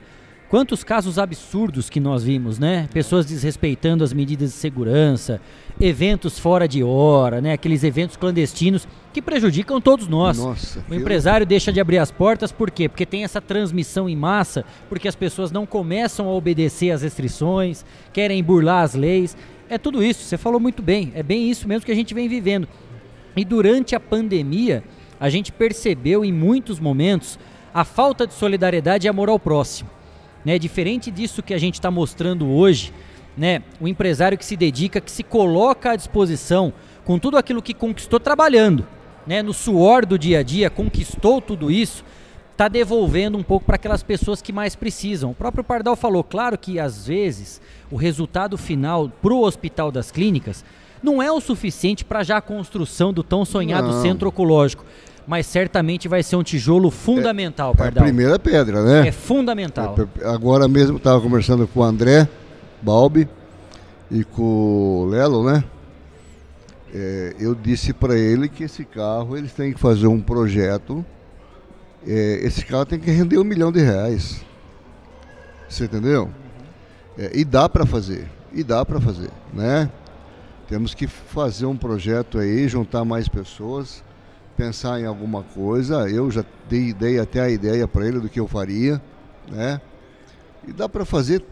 quantos casos absurdos que nós vimos, né? Pessoas desrespeitando as medidas de segurança, eventos fora de hora, né? Aqueles eventos clandestinos que prejudicam todos nós. Nossa, o empresário deixa de abrir as portas por quê? Porque tem essa transmissão em massa, porque as pessoas não começam a obedecer às restrições, querem burlar as leis. É tudo isso, você falou muito bem, é bem isso mesmo que a gente vem vivendo. E durante a pandemia, a gente percebeu em muitos momentos a falta de solidariedade e amor ao próximo. Né? Diferente disso que a gente está mostrando hoje, né? o empresário que se dedica, que se coloca à disposição com tudo aquilo que conquistou trabalhando, né? no suor do dia a dia, conquistou tudo isso, está devolvendo um pouco para aquelas pessoas que mais precisam. O próprio Pardal falou, claro que às vezes o resultado final para o Hospital das Clínicas não é o suficiente para já a construção do tão sonhado não. centro oncológico. Mas certamente vai ser um tijolo fundamental, é, Pardal. É a primeira pedra, né? É fundamental. É, agora mesmo estava conversando com o André Balbi e com o Lelo, né? É, eu disse para ele que esse carro eles têm que fazer um projeto. É, esse carro tem que render um milhão de reais. Você entendeu? É, e dá para fazer. E dá para fazer, né? Temos que fazer um projeto aí, juntar mais pessoas, pensar em alguma coisa. Eu já dei, até a ideia para ele do que eu faria, né? E dá para fazer,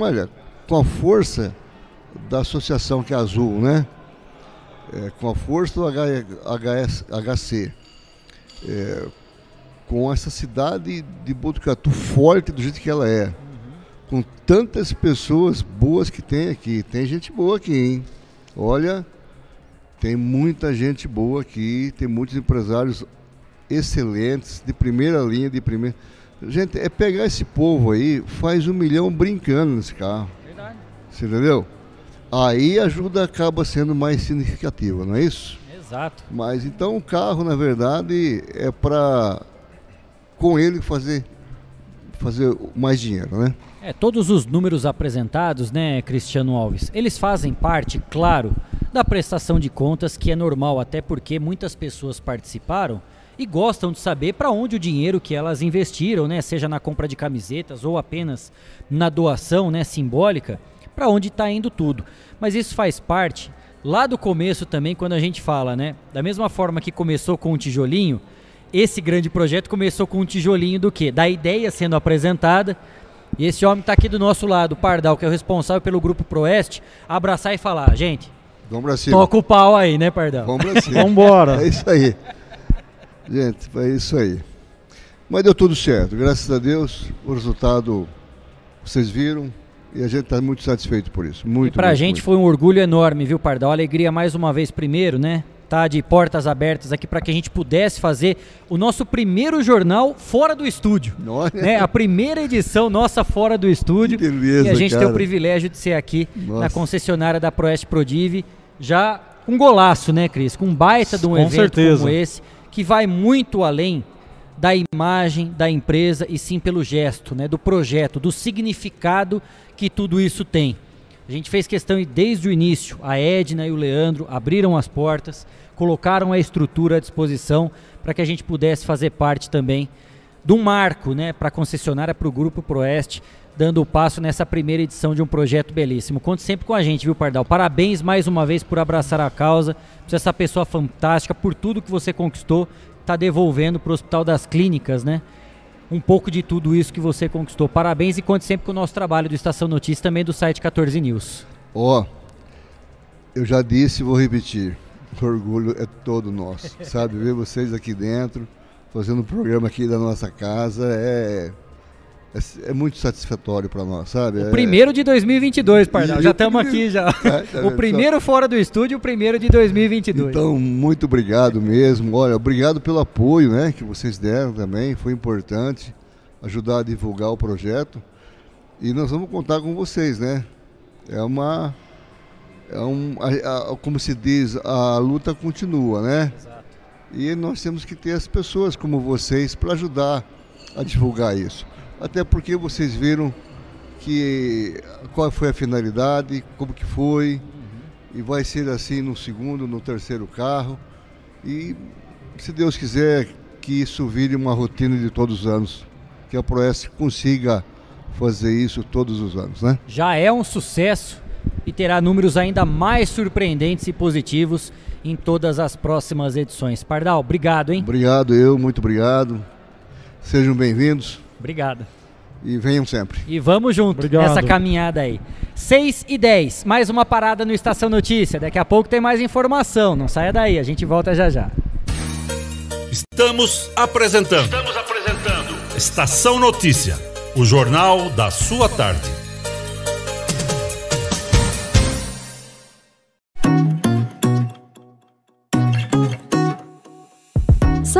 olha, com a força da associação que é azul, né? É, com a força do HS, HC, é, com essa cidade de Botucatu forte do jeito que ela é, com tantas pessoas boas que tem aqui. Tem gente boa aqui, hein? Olha, tem muita gente boa aqui, tem muitos empresários excelentes, de primeira linha, de primeira. Gente, é pegar esse povo aí, faz um milhão brincando nesse carro. Verdade. Você entendeu? Aí a ajuda acaba sendo mais significativa, não é isso? Exato. Mas então o carro, na verdade, é para com ele fazer fazer mais dinheiro, né? É, todos os números apresentados, né, Cristiano Alves, eles fazem parte, claro, da prestação de contas, que é normal, até porque muitas pessoas participaram e gostam de saber para onde o dinheiro que elas investiram, né, seja na compra de camisetas ou apenas na doação, né, simbólica, para onde está indo tudo. Mas isso faz parte lá do começo também, quando a gente fala, né, da mesma forma que começou com um tijolinho, esse grande projeto começou com um tijolinho do quê? Da ideia sendo apresentada e esse homem está aqui do nosso lado, o Pardal, que é o responsável pelo grupo Proeste, abraçar e falar, gente, Vamos pra cima. toca o pau aí, né, Pardal? Vamos pra cima. Vambora. É isso aí. Gente, é isso aí. Mas deu tudo certo, graças a Deus. O resultado vocês viram e a gente está muito satisfeito por isso. Muito, e pra muito, gente muito. foi um orgulho enorme, viu, Pardal? Alegria mais uma vez primeiro, né? Tá de portas abertas aqui para que a gente pudesse fazer o nosso primeiro jornal fora do estúdio. Nossa. Né? A primeira edição nossa fora do estúdio. Que beleza, e a gente cara. tem o privilégio de ser aqui Nossa. na concessionária da Proeste Prodive, já com um golaço, né, Cris? Com um baita de um Com evento certeza. como esse, que vai muito além da imagem da empresa e sim pelo gesto, né, do projeto, do significado que tudo isso tem. A gente fez questão e desde o início, a Edna e o Leandro abriram as portas, colocaram a estrutura à disposição para que a gente pudesse fazer parte também de um marco né, para a concessionária, para o Grupo Proeste, dando o passo nessa primeira edição de um projeto belíssimo. Conte sempre com a gente, viu, Pardal? Parabéns mais uma vez por abraçar a causa, por essa pessoa fantástica, por tudo que você conquistou, está devolvendo para o Hospital das Clínicas, né? Um pouco de tudo isso que você conquistou. Parabéns e conte sempre com o nosso trabalho do Estação Notícias, também do site 14 News. Ó, eu já disse e vou repetir. O orgulho é todo nosso, sabe? Ver vocês aqui dentro, fazendo um programa aqui da nossa casa, é, é, é muito satisfatório para nós, sabe? O primeiro de 2022, Pardal. Já estamos aqui já. É, tá o primeiro fora do estúdio, o primeiro de 2022. Então, muito obrigado mesmo. Olha, obrigado pelo apoio, né, que vocês deram também. Foi importante ajudar a divulgar o projeto. E nós vamos contar com vocês, né? É uma é um, a, a, como se diz, a luta continua, né? Exato. E nós temos que ter as pessoas como vocês para ajudar a divulgar isso. Até porque vocês viram que qual foi a finalidade, como que foi, uhum. e vai ser assim no segundo, no terceiro carro. E se Deus quiser que isso vire uma rotina de todos os anos, que a Proeste consiga fazer isso todos os anos, né? Já é um sucesso e terá números ainda mais surpreendentes e positivos em todas as próximas edições. Pardal, obrigado, hein? Obrigado, eu, muito obrigado. Sejam bem-vindos. Obrigado. E venham sempre. E vamos junto Obrigado. nessa caminhada aí. 6 e 10, mais uma parada no Estação Notícia. Daqui a pouco tem mais informação. Não saia daí, a gente volta já já. Estamos apresentando. Estamos apresentando. Estação Notícia, o jornal da sua tarde.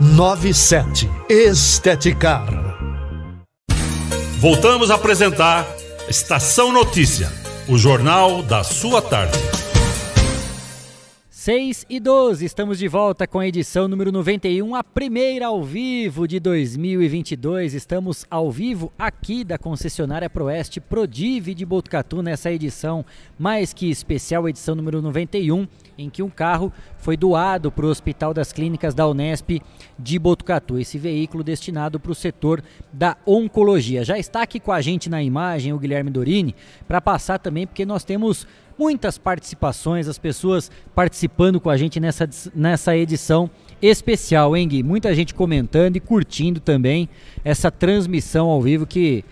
97. Esteticar. Voltamos a apresentar Estação Notícia, o jornal da sua tarde. 6 e 12, estamos de volta com a edição número 91, a primeira ao vivo de 2022. Estamos ao vivo aqui da concessionária Proeste Prodive de Botucatu nessa edição mais que especial, edição número 91, em que um carro foi doado para o Hospital das Clínicas da Unesp de Botucatu. Esse veículo destinado para o setor da oncologia. Já está aqui com a gente na imagem o Guilherme Dorini para passar também, porque nós temos muitas participações, as pessoas participando com a gente nessa, nessa edição especial, hein, Gui? Muita gente comentando e curtindo também essa transmissão ao vivo que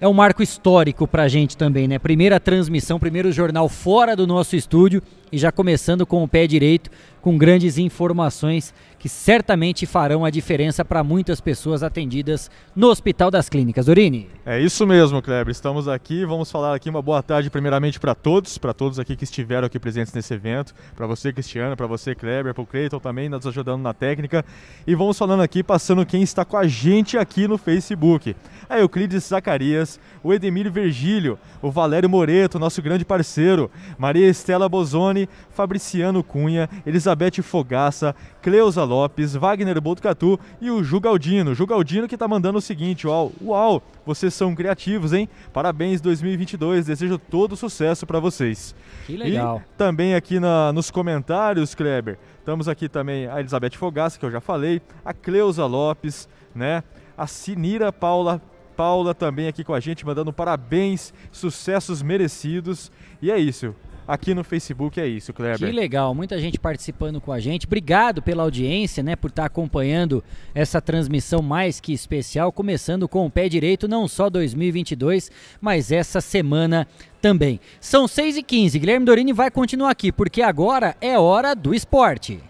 é um marco histórico para a gente também, né? Primeira transmissão, primeiro jornal fora do nosso estúdio e já começando com o pé direito, com grandes informações que certamente farão a diferença para muitas pessoas atendidas no Hospital das Clínicas. Dorini. É isso mesmo, Kleber. Estamos aqui, vamos falar aqui uma boa tarde primeiramente para todos, para todos aqui que estiveram aqui presentes nesse evento, para você, Cristiano, para você, Kleber, para o Cleiton também, nos ajudando na técnica. E vamos falando aqui, passando quem está com a gente aqui no Facebook. A Euclides Zacarias, o Edemir Virgílio, o Valério Moreto, nosso grande parceiro, Maria Estela Bozoni, Fabriciano Cunha, Elizabeth Fogaça, Cleusa Lopes, Wagner Botucatu e o Ju Galdino. Ju Galdino que está mandando o seguinte, uau, uau, vocês são criativos, hein? Parabéns 2022, desejo todo sucesso para vocês. Que legal. E também aqui na, nos comentários, Kleber, estamos aqui também a Elizabeth Fogaça, que eu já falei, a Cleusa Lopes, né? A Sinira Paula Paula também aqui com a gente, mandando parabéns, sucessos merecidos. E é isso aqui no Facebook é isso, Kleber. Que legal, muita gente participando com a gente. Obrigado pela audiência, né, por estar acompanhando essa transmissão mais que especial, começando com o pé direito, não só 2022, mas essa semana também. São 6 e 15 Guilherme Dorini vai continuar aqui, porque agora é hora do esporte.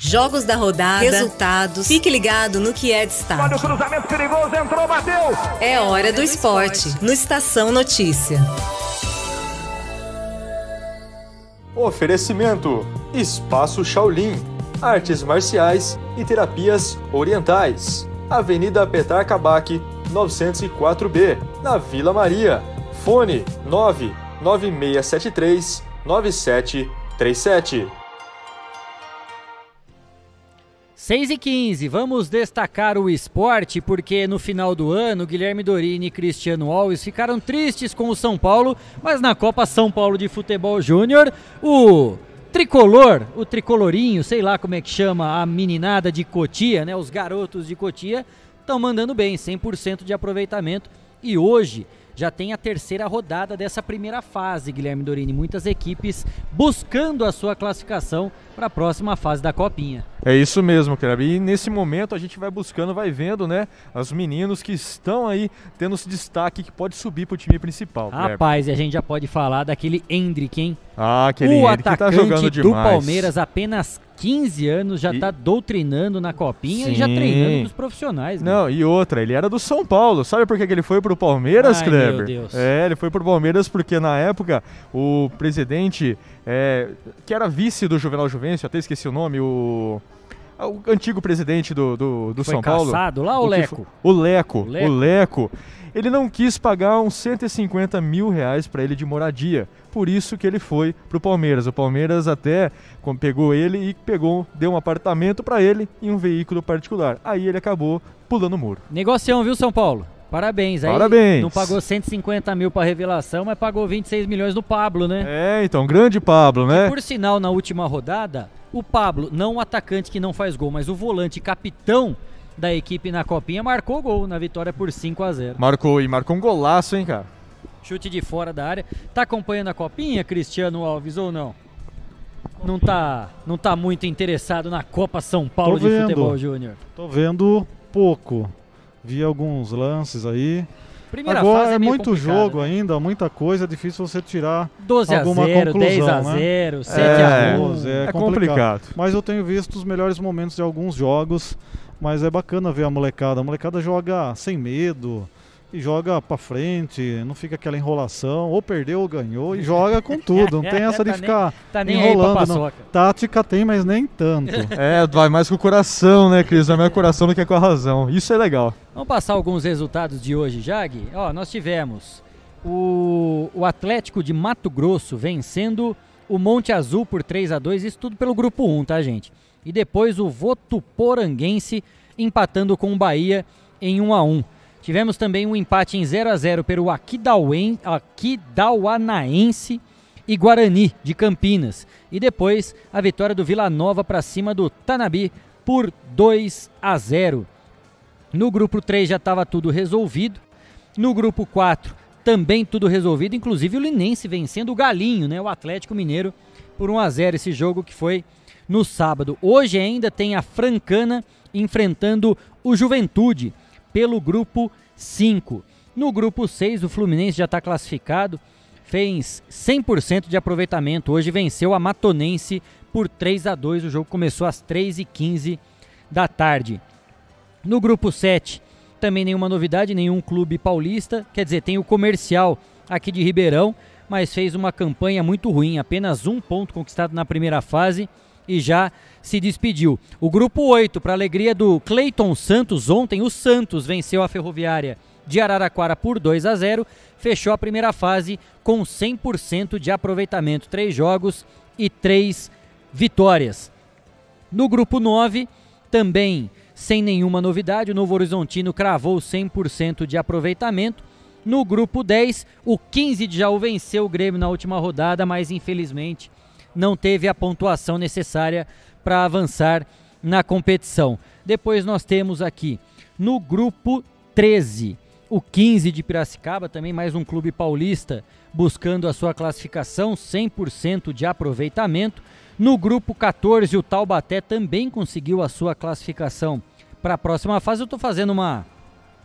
Jogos da rodada, resultados, fique ligado no que é destaque. Olha o cruzamento perigoso, entrou, bateu. É hora do esporte, no Estação Notícia. Oferecimento: Espaço Shaolin, Artes Marciais e Terapias Orientais. Avenida Petar Kabak, 904B, na Vila Maria. Fone 99673 9737. 6 e 15, vamos destacar o esporte, porque no final do ano, Guilherme Dorini e Cristiano Alves ficaram tristes com o São Paulo, mas na Copa São Paulo de Futebol Júnior, o tricolor, o tricolorinho, sei lá como é que chama a meninada de Cotia, né? Os garotos de Cotia estão mandando bem, 100% de aproveitamento. E hoje já tem a terceira rodada dessa primeira fase, Guilherme Dorini. Muitas equipes buscando a sua classificação para a próxima fase da Copinha. É isso mesmo, Kleber. E nesse momento a gente vai buscando, vai vendo, né, os meninos que estão aí tendo esse destaque que pode subir para o time principal. Rapaz, e a gente já pode falar daquele Hendrick, hein? Ah, aquele o Hendrick atacante que tá jogando do demais. Palmeiras, apenas 15 anos, já está doutrinando na Copinha Sim. e já treinando dos profissionais. né? Não, e outra, ele era do São Paulo. Sabe por que que ele foi pro Palmeiras, Ai, Kleber? meu Deus. É, ele foi pro Palmeiras porque na época o presidente, é, que era vice do Juvenal Juvencio, até esqueci o nome, o. O antigo presidente do, do, do São Paulo. caçado lá, o Leco? O Leco, O o Leco. Leco. Ele não quis pagar uns 150 mil reais para ele de moradia. Por isso que ele foi pro Palmeiras. O Palmeiras até pegou ele e pegou, deu um apartamento para ele e um veículo particular. Aí ele acabou pulando o muro. Negocião, viu, São Paulo? Parabéns. Aí Parabéns. Não pagou 150 mil para revelação, mas pagou 26 milhões no Pablo, né? É, então, grande Pablo, né? Por sinal, na última rodada, o Pablo, não o atacante que não faz gol, mas o volante capitão da equipe na Copinha, marcou gol na vitória por 5 a 0 Marcou e marcou um golaço, hein, cara? Chute de fora da área. Tá acompanhando a Copinha, Cristiano Alves, ou não? Não tá, não tá muito interessado na Copa São Paulo Tô de vendo. Futebol Júnior. Tô vendo pouco. Vi alguns lances aí. Primeira Agora fase é é muito complicado, jogo ainda, muita coisa, é difícil você tirar 12 a alguma 0, conclusão, 10 a né? 0, 7 É, a 1. 12, é, é complicado. complicado. Mas eu tenho visto os melhores momentos de alguns jogos, mas é bacana ver a molecada. A molecada joga sem medo e joga pra frente, não fica aquela enrolação, ou perdeu ou ganhou e joga com tudo. Não tem essa de Tá nem- ficar tá nem aí pra enrolando. não. Tática tem, mas nem tanto. É, vai mais com o coração, né, Cris? Vai mais com o coração do que com a razão. Isso é legal. Vamos passar alguns resultados de hoje, Jag? Ó, nós tivemos o, o Atlético de Mato Grosso vencendo o Monte Azul por 3 a 2 isso tudo pelo grupo 1, tá, gente? E depois o Votuporanguense empatando com o Bahia em 1 a 1. Tivemos também um empate em 0 a 0 pelo Aquidauanaense e Guarani de Campinas. E depois a vitória do Vila Nova para cima do Tanabi por 2 a 0. No grupo 3 já estava tudo resolvido. No grupo 4 também tudo resolvido, inclusive o Linense vencendo o Galinho, né, o Atlético Mineiro por 1 a 0 esse jogo que foi no sábado. Hoje ainda tem a Francana enfrentando o Juventude pelo grupo 5. No grupo 6 o Fluminense já está classificado, fez 100% de aproveitamento. Hoje venceu a Matonense por 3 a 2. O jogo começou às 3h15 da tarde. No grupo 7, também nenhuma novidade, nenhum clube paulista. Quer dizer, tem o comercial aqui de Ribeirão, mas fez uma campanha muito ruim. Apenas um ponto conquistado na primeira fase e já se despediu. O grupo 8, para alegria do Cleiton Santos, ontem o Santos venceu a Ferroviária de Araraquara por 2 a 0, fechou a primeira fase com 100% de aproveitamento, três jogos e três vitórias. No grupo 9, também sem nenhuma novidade, o Novo Horizontino cravou 100% de aproveitamento. No grupo 10, o 15 já o venceu o Grêmio na última rodada, mas infelizmente não teve a pontuação necessária para avançar na competição. Depois nós temos aqui no grupo 13, o 15 de Piracicaba, também mais um clube paulista buscando a sua classificação, 100% de aproveitamento. No grupo 14, o Taubaté também conseguiu a sua classificação para a próxima fase. Eu estou fazendo uma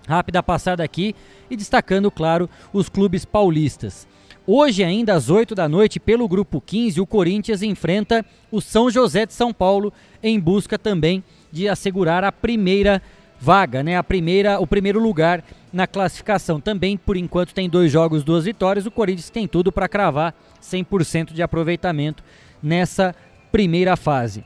rápida passada aqui e destacando, claro, os clubes paulistas. Hoje, ainda às 8 da noite, pelo grupo 15, o Corinthians enfrenta o São José de São Paulo em busca também de assegurar a primeira vaga, né? A primeira, o primeiro lugar na classificação. Também, por enquanto, tem dois jogos, duas vitórias. O Corinthians tem tudo para cravar 100% de aproveitamento nessa primeira fase.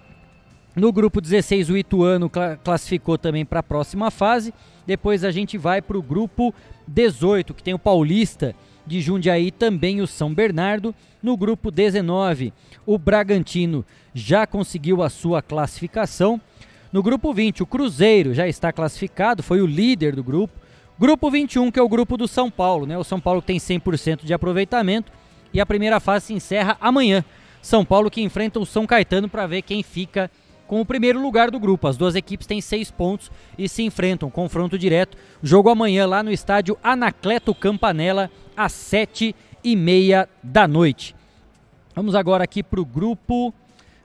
No grupo 16, o Ituano classificou também para a próxima fase. Depois a gente vai para o grupo 18, que tem o Paulista de Jundiaí, também o São Bernardo. No grupo 19, o Bragantino já conseguiu a sua classificação. No grupo 20, o Cruzeiro já está classificado, foi o líder do grupo. Grupo 21, que é o grupo do São Paulo, né? O São Paulo tem 100% de aproveitamento e a primeira fase se encerra amanhã. São Paulo que enfrenta o São Caetano para ver quem fica com o primeiro lugar do grupo. As duas equipes têm seis pontos e se enfrentam. Confronto direto. Jogo amanhã lá no estádio Anacleto Campanella, às sete e meia da noite. Vamos agora aqui para o grupo.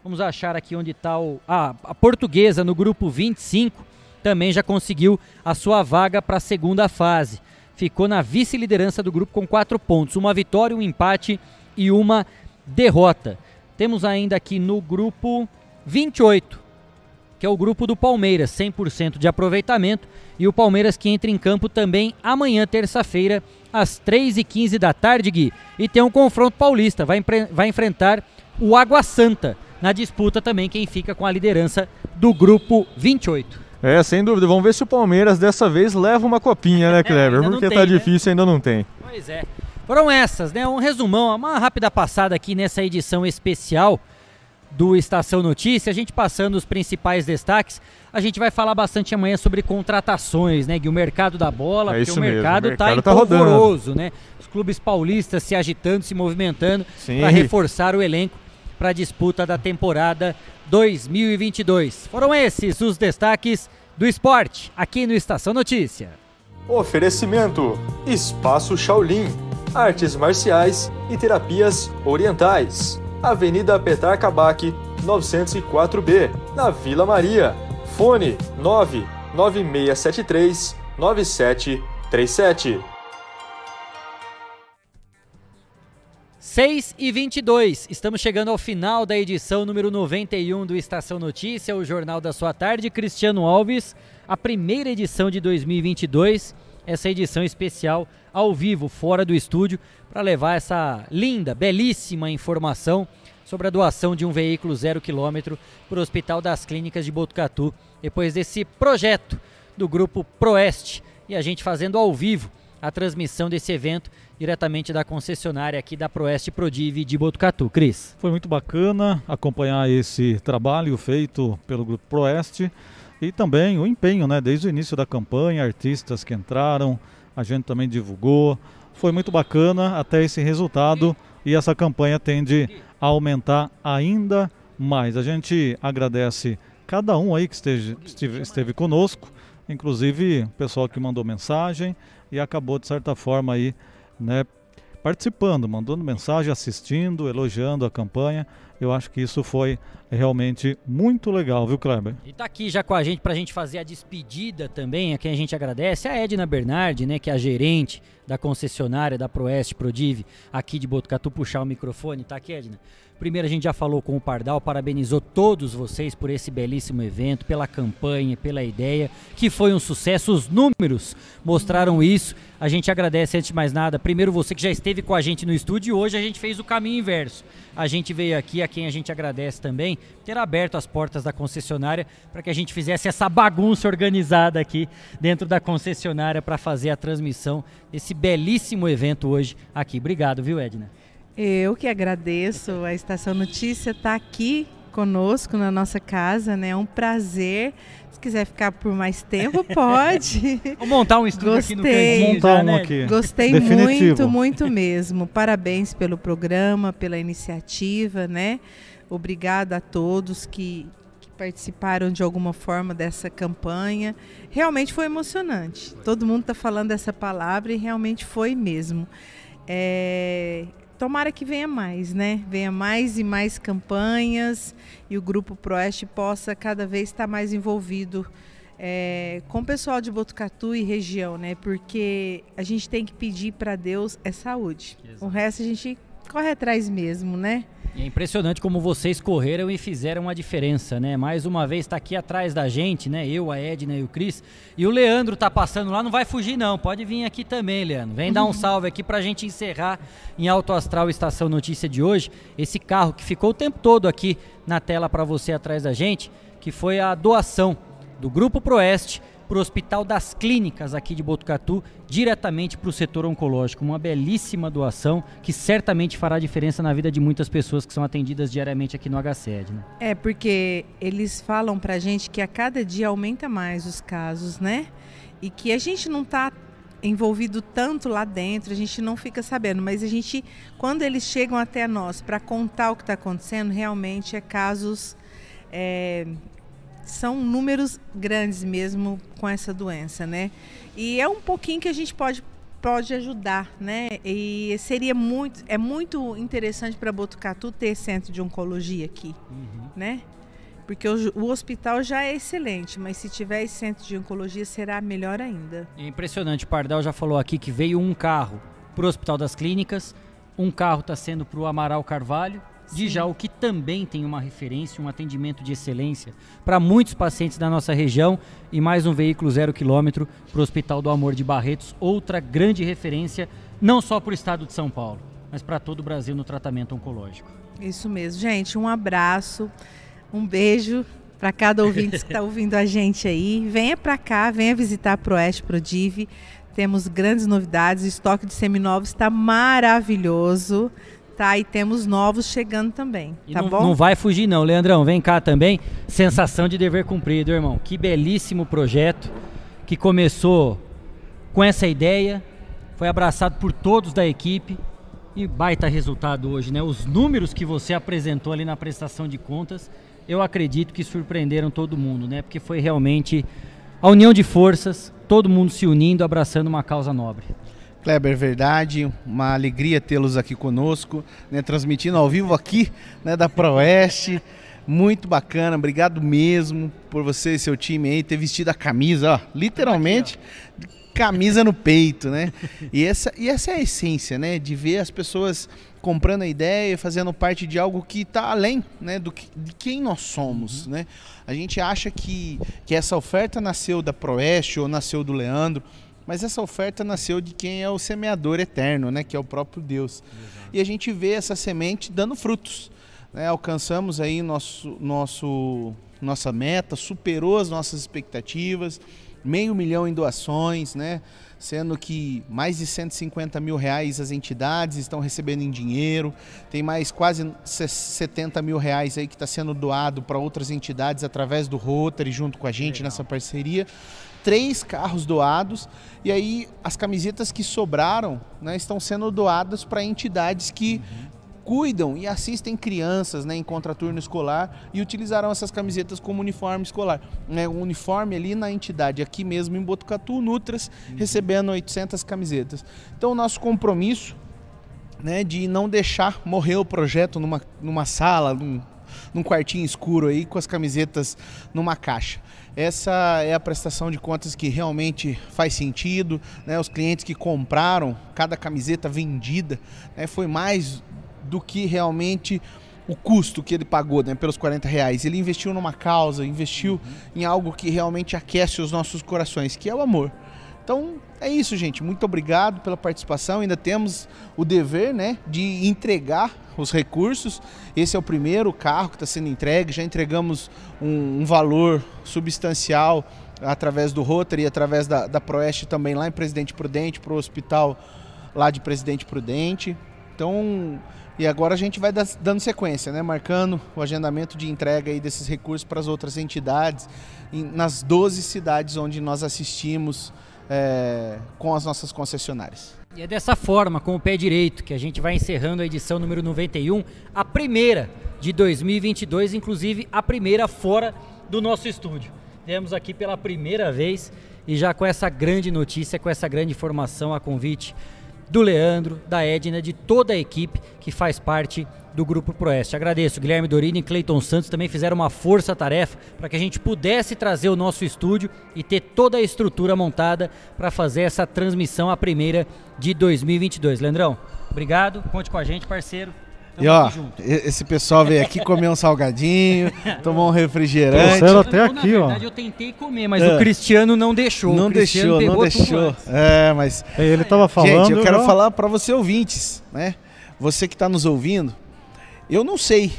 Vamos achar aqui onde está ah, a portuguesa no grupo 25. Também já conseguiu a sua vaga para a segunda fase. Ficou na vice-liderança do grupo com quatro pontos: uma vitória, um empate e uma derrota. Temos ainda aqui no grupo 28, que é o grupo do Palmeiras, 100% de aproveitamento. E o Palmeiras que entra em campo também amanhã, terça-feira, às 3h15 da tarde, Gui. E tem um confronto paulista, vai, vai enfrentar o Água Santa. Na disputa também quem fica com a liderança do grupo 28. É, sem dúvida. Vamos ver se o Palmeiras dessa vez leva uma copinha, né, Kleber? Porque tem, tá né? difícil, ainda não tem. Pois é. Foram essas, né? Um resumão, uma rápida passada aqui nessa edição especial do Estação Notícia, a gente passando os principais destaques. A gente vai falar bastante amanhã sobre contratações, né? Que o mercado da bola, é porque o mercado, está tá empolvoroso, né? Os clubes paulistas se agitando, se movimentando para reforçar o elenco para a disputa da temporada 2022. Foram esses os destaques do esporte aqui no Estação Notícia. Oferecimento: Espaço Shaolin artes marciais e terapias orientais. Avenida Petar Kabak, 904B, na Vila Maria. Fone 99673 9737. 6 e 22, estamos chegando ao final da edição número 91 do Estação Notícia, o jornal da sua tarde. Cristiano Alves, a primeira edição de 2022, essa edição especial ao vivo, fora do estúdio, para levar essa linda, belíssima informação sobre a doação de um veículo zero quilômetro para o Hospital das Clínicas de Botucatu, depois desse projeto do grupo Proeste e a gente fazendo ao vivo a transmissão desse evento diretamente da concessionária aqui da Proeste Prodive de Botucatu. Cris. Foi muito bacana acompanhar esse trabalho feito pelo Grupo Proeste e também o empenho, né, desde o início da campanha, artistas que entraram, a gente também divulgou. Foi muito bacana até esse resultado e essa campanha tende a aumentar ainda mais. A gente agradece cada um aí que esteve, esteve conosco, inclusive o pessoal que mandou mensagem e acabou de certa forma aí, né, participando, mandando mensagem, assistindo, elogiando a campanha. Eu acho que isso foi realmente muito legal, viu, Kleber? E tá aqui já com a gente para a gente fazer a despedida também, a quem a gente agradece, a Edna Bernardi, né, que é a gerente da concessionária da Proeste Prodive aqui de Botucatu, puxar o microfone. Tá aqui, Edna? Primeiro a gente já falou com o Pardal, parabenizou todos vocês por esse belíssimo evento, pela campanha, pela ideia, que foi um sucesso. Os números mostraram isso. A gente agradece antes de mais nada. Primeiro você que já esteve com a gente no estúdio hoje a gente fez o caminho inverso. A gente veio aqui, a quem a gente agradece também, ter aberto as portas da concessionária para que a gente fizesse essa bagunça organizada aqui dentro da concessionária para fazer a transmissão desse belíssimo evento hoje aqui. Obrigado, viu, Edna? Eu que agradeço. A Estação Notícia está aqui conosco na nossa casa, né? É um prazer. Se quiser ficar por mais tempo, pode. Vou montar um estúdio Gostei. aqui no cantinho montar já, um né? aqui. Gostei Definitivo. muito, muito mesmo. Parabéns pelo programa, pela iniciativa, né? Obrigada a todos que, que participaram de alguma forma dessa campanha. Realmente foi emocionante. Todo mundo está falando essa palavra e realmente foi mesmo. É, tomara que venha mais, né? Venha mais e mais campanhas e o Grupo Proeste possa cada vez estar mais envolvido é, com o pessoal de Botucatu e região, né? Porque a gente tem que pedir para Deus é saúde. O resto a gente corre atrás mesmo, né? E é impressionante como vocês correram e fizeram a diferença, né? Mais uma vez está aqui atrás da gente, né? Eu, a Edna e o Cris. E o Leandro tá passando lá, não vai fugir não. Pode vir aqui também, Leandro. Vem dar um salve aqui pra gente encerrar em Alto Astral Estação Notícia de hoje. Esse carro que ficou o tempo todo aqui na tela para você atrás da gente, que foi a doação do Grupo Proeste para o Hospital das Clínicas aqui de Botucatu, diretamente para o setor oncológico. Uma belíssima doação que certamente fará diferença na vida de muitas pessoas que são atendidas diariamente aqui no HCED. Né? É, porque eles falam pra gente que a cada dia aumenta mais os casos, né? E que a gente não tá envolvido tanto lá dentro, a gente não fica sabendo, mas a gente, quando eles chegam até nós para contar o que está acontecendo, realmente é casos, é, são números grandes mesmo com essa doença, né? E é um pouquinho que a gente pode pode ajudar, né? E seria muito, é muito interessante para Botucatu ter centro de oncologia aqui, né? Porque o, o hospital já é excelente, mas se tiver esse centro de oncologia será melhor ainda. É impressionante, o Pardal já falou aqui que veio um carro para o Hospital das Clínicas, um carro está sendo para o Amaral Carvalho, de Jaú, que também tem uma referência, um atendimento de excelência para muitos pacientes da nossa região, e mais um veículo zero quilômetro para o Hospital do Amor de Barretos, outra grande referência, não só para o estado de São Paulo, mas para todo o Brasil no tratamento oncológico. Isso mesmo, gente. Um abraço, um beijo para cada ouvinte que está ouvindo a gente aí. Venha para cá, venha visitar a Proeste Prodive. Temos grandes novidades. O estoque de seminovos está maravilhoso. Tá, e temos novos chegando também, E tá não, bom? não vai fugir não, Leandrão, vem cá também. Sensação de dever cumprido, irmão. Que belíssimo projeto que começou com essa ideia, foi abraçado por todos da equipe e baita resultado hoje, né? Os números que você apresentou ali na prestação de contas, eu acredito que surpreenderam todo mundo, né? Porque foi realmente a união de forças, todo mundo se unindo, abraçando uma causa nobre. Kleber, verdade, uma alegria tê-los aqui conosco, né, transmitindo ao vivo aqui né, da Proeste. Muito bacana, obrigado mesmo por você e seu time aí ter vestido a camisa, ó, literalmente camisa no peito, né? E essa, e essa é a essência, né? De ver as pessoas comprando a ideia, fazendo parte de algo que está além né, do que, de quem nós somos, né? A gente acha que, que essa oferta nasceu da Proeste ou nasceu do Leandro, mas essa oferta nasceu de quem é o semeador eterno, né? Que é o próprio Deus. E a gente vê essa semente dando frutos. Né? Alcançamos aí nosso, nosso nossa meta, superou as nossas expectativas, meio milhão em doações, né? sendo que mais de 150 mil reais as entidades estão recebendo em dinheiro, tem mais quase 70 mil reais aí que está sendo doado para outras entidades através do Rotary junto com a gente Legal. nessa parceria. Três carros doados e aí as camisetas que sobraram né, estão sendo doadas para entidades que uhum cuidam e assistem crianças né, em contraturno escolar e utilizarão essas camisetas como uniforme escolar. Né, um uniforme ali na entidade, aqui mesmo em Botucatu, Nutras, uhum. recebendo 800 camisetas. Então, o nosso compromisso né, de não deixar morrer o projeto numa, numa sala, num, num quartinho escuro aí com as camisetas numa caixa. Essa é a prestação de contas que realmente faz sentido. Né? Os clientes que compraram cada camiseta vendida né, foi mais do que realmente o custo que ele pagou né, pelos 40 reais. Ele investiu numa causa, investiu uhum. em algo que realmente aquece os nossos corações, que é o amor. Então é isso, gente. Muito obrigado pela participação. Ainda temos o dever né, de entregar os recursos. Esse é o primeiro carro que está sendo entregue. Já entregamos um, um, valor substancial através do Rotary, através da, da Proeste também lá em Presidente Prudente, para o hospital lá de Presidente Prudente. Então e agora a gente vai dando sequência, né? marcando o agendamento de entrega aí desses recursos para as outras entidades, nas 12 cidades onde nós assistimos é, com as nossas concessionárias. E é dessa forma, com o pé direito, que a gente vai encerrando a edição número 91, a primeira de 2022, inclusive a primeira fora do nosso estúdio. Temos aqui pela primeira vez e já com essa grande notícia, com essa grande informação a convite do Leandro, da Edna, de toda a equipe que faz parte do Grupo Proeste. Agradeço, Guilherme Dorini e Cleiton Santos também fizeram uma força-tarefa para que a gente pudesse trazer o nosso estúdio e ter toda a estrutura montada para fazer essa transmissão, a primeira de 2022. Leandrão, obrigado, conte com a gente, parceiro. Tamo e ó, esse pessoal veio aqui comer um salgadinho, tomar um refrigerante. Trouxeram até aqui, na verdade, ó. eu tentei comer, mas é. o Cristiano não deixou. Não deixou, não deixou. É, mas ele tava falando. Gente, eu quero falar para você ouvintes, né? Você que está nos ouvindo, eu não sei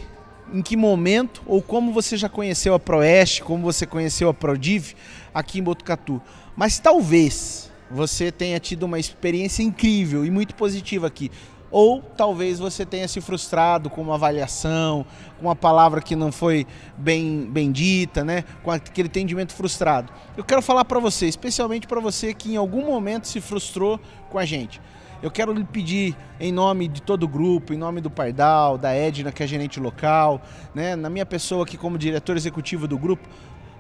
em que momento ou como você já conheceu a Proeste, como você conheceu a Prodiv aqui em Botucatu, mas talvez você tenha tido uma experiência incrível e muito positiva aqui ou talvez você tenha se frustrado com uma avaliação, com uma palavra que não foi bem, bem dita, né? com aquele entendimento frustrado. Eu quero falar para você, especialmente para você que em algum momento se frustrou com a gente. Eu quero lhe pedir, em nome de todo o grupo, em nome do Pardal, da Edna, que é gerente local, né, na minha pessoa aqui como diretor executivo do grupo,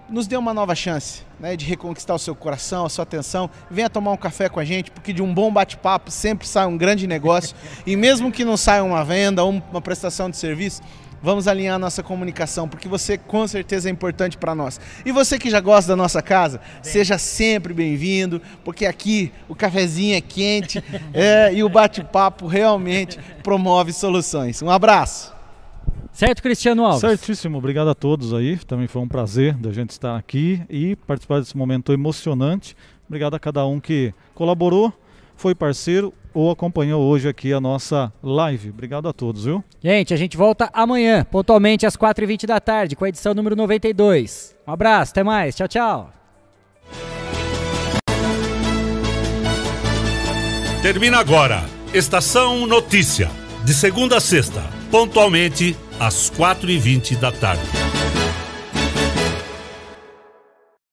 nos dê uma nova chance né, de reconquistar o seu coração, a sua atenção. Venha tomar um café com a gente, porque de um bom bate-papo sempre sai um grande negócio. e mesmo que não saia uma venda ou uma prestação de serviço, vamos alinhar a nossa comunicação, porque você com certeza é importante para nós. E você que já gosta da nossa casa, Bem. seja sempre bem-vindo, porque aqui o cafezinho é quente é, e o bate-papo realmente promove soluções. Um abraço! Certo, Cristiano Alves? Certíssimo, obrigado a todos aí. Também foi um prazer da gente estar aqui e participar desse momento emocionante. Obrigado a cada um que colaborou, foi parceiro ou acompanhou hoje aqui a nossa live. Obrigado a todos, viu? Gente, a gente volta amanhã, pontualmente às 4h20 da tarde, com a edição número 92. Um abraço, até mais. Tchau, tchau. Termina agora. Estação Notícia. De segunda a sexta, pontualmente às 4h20 da tarde.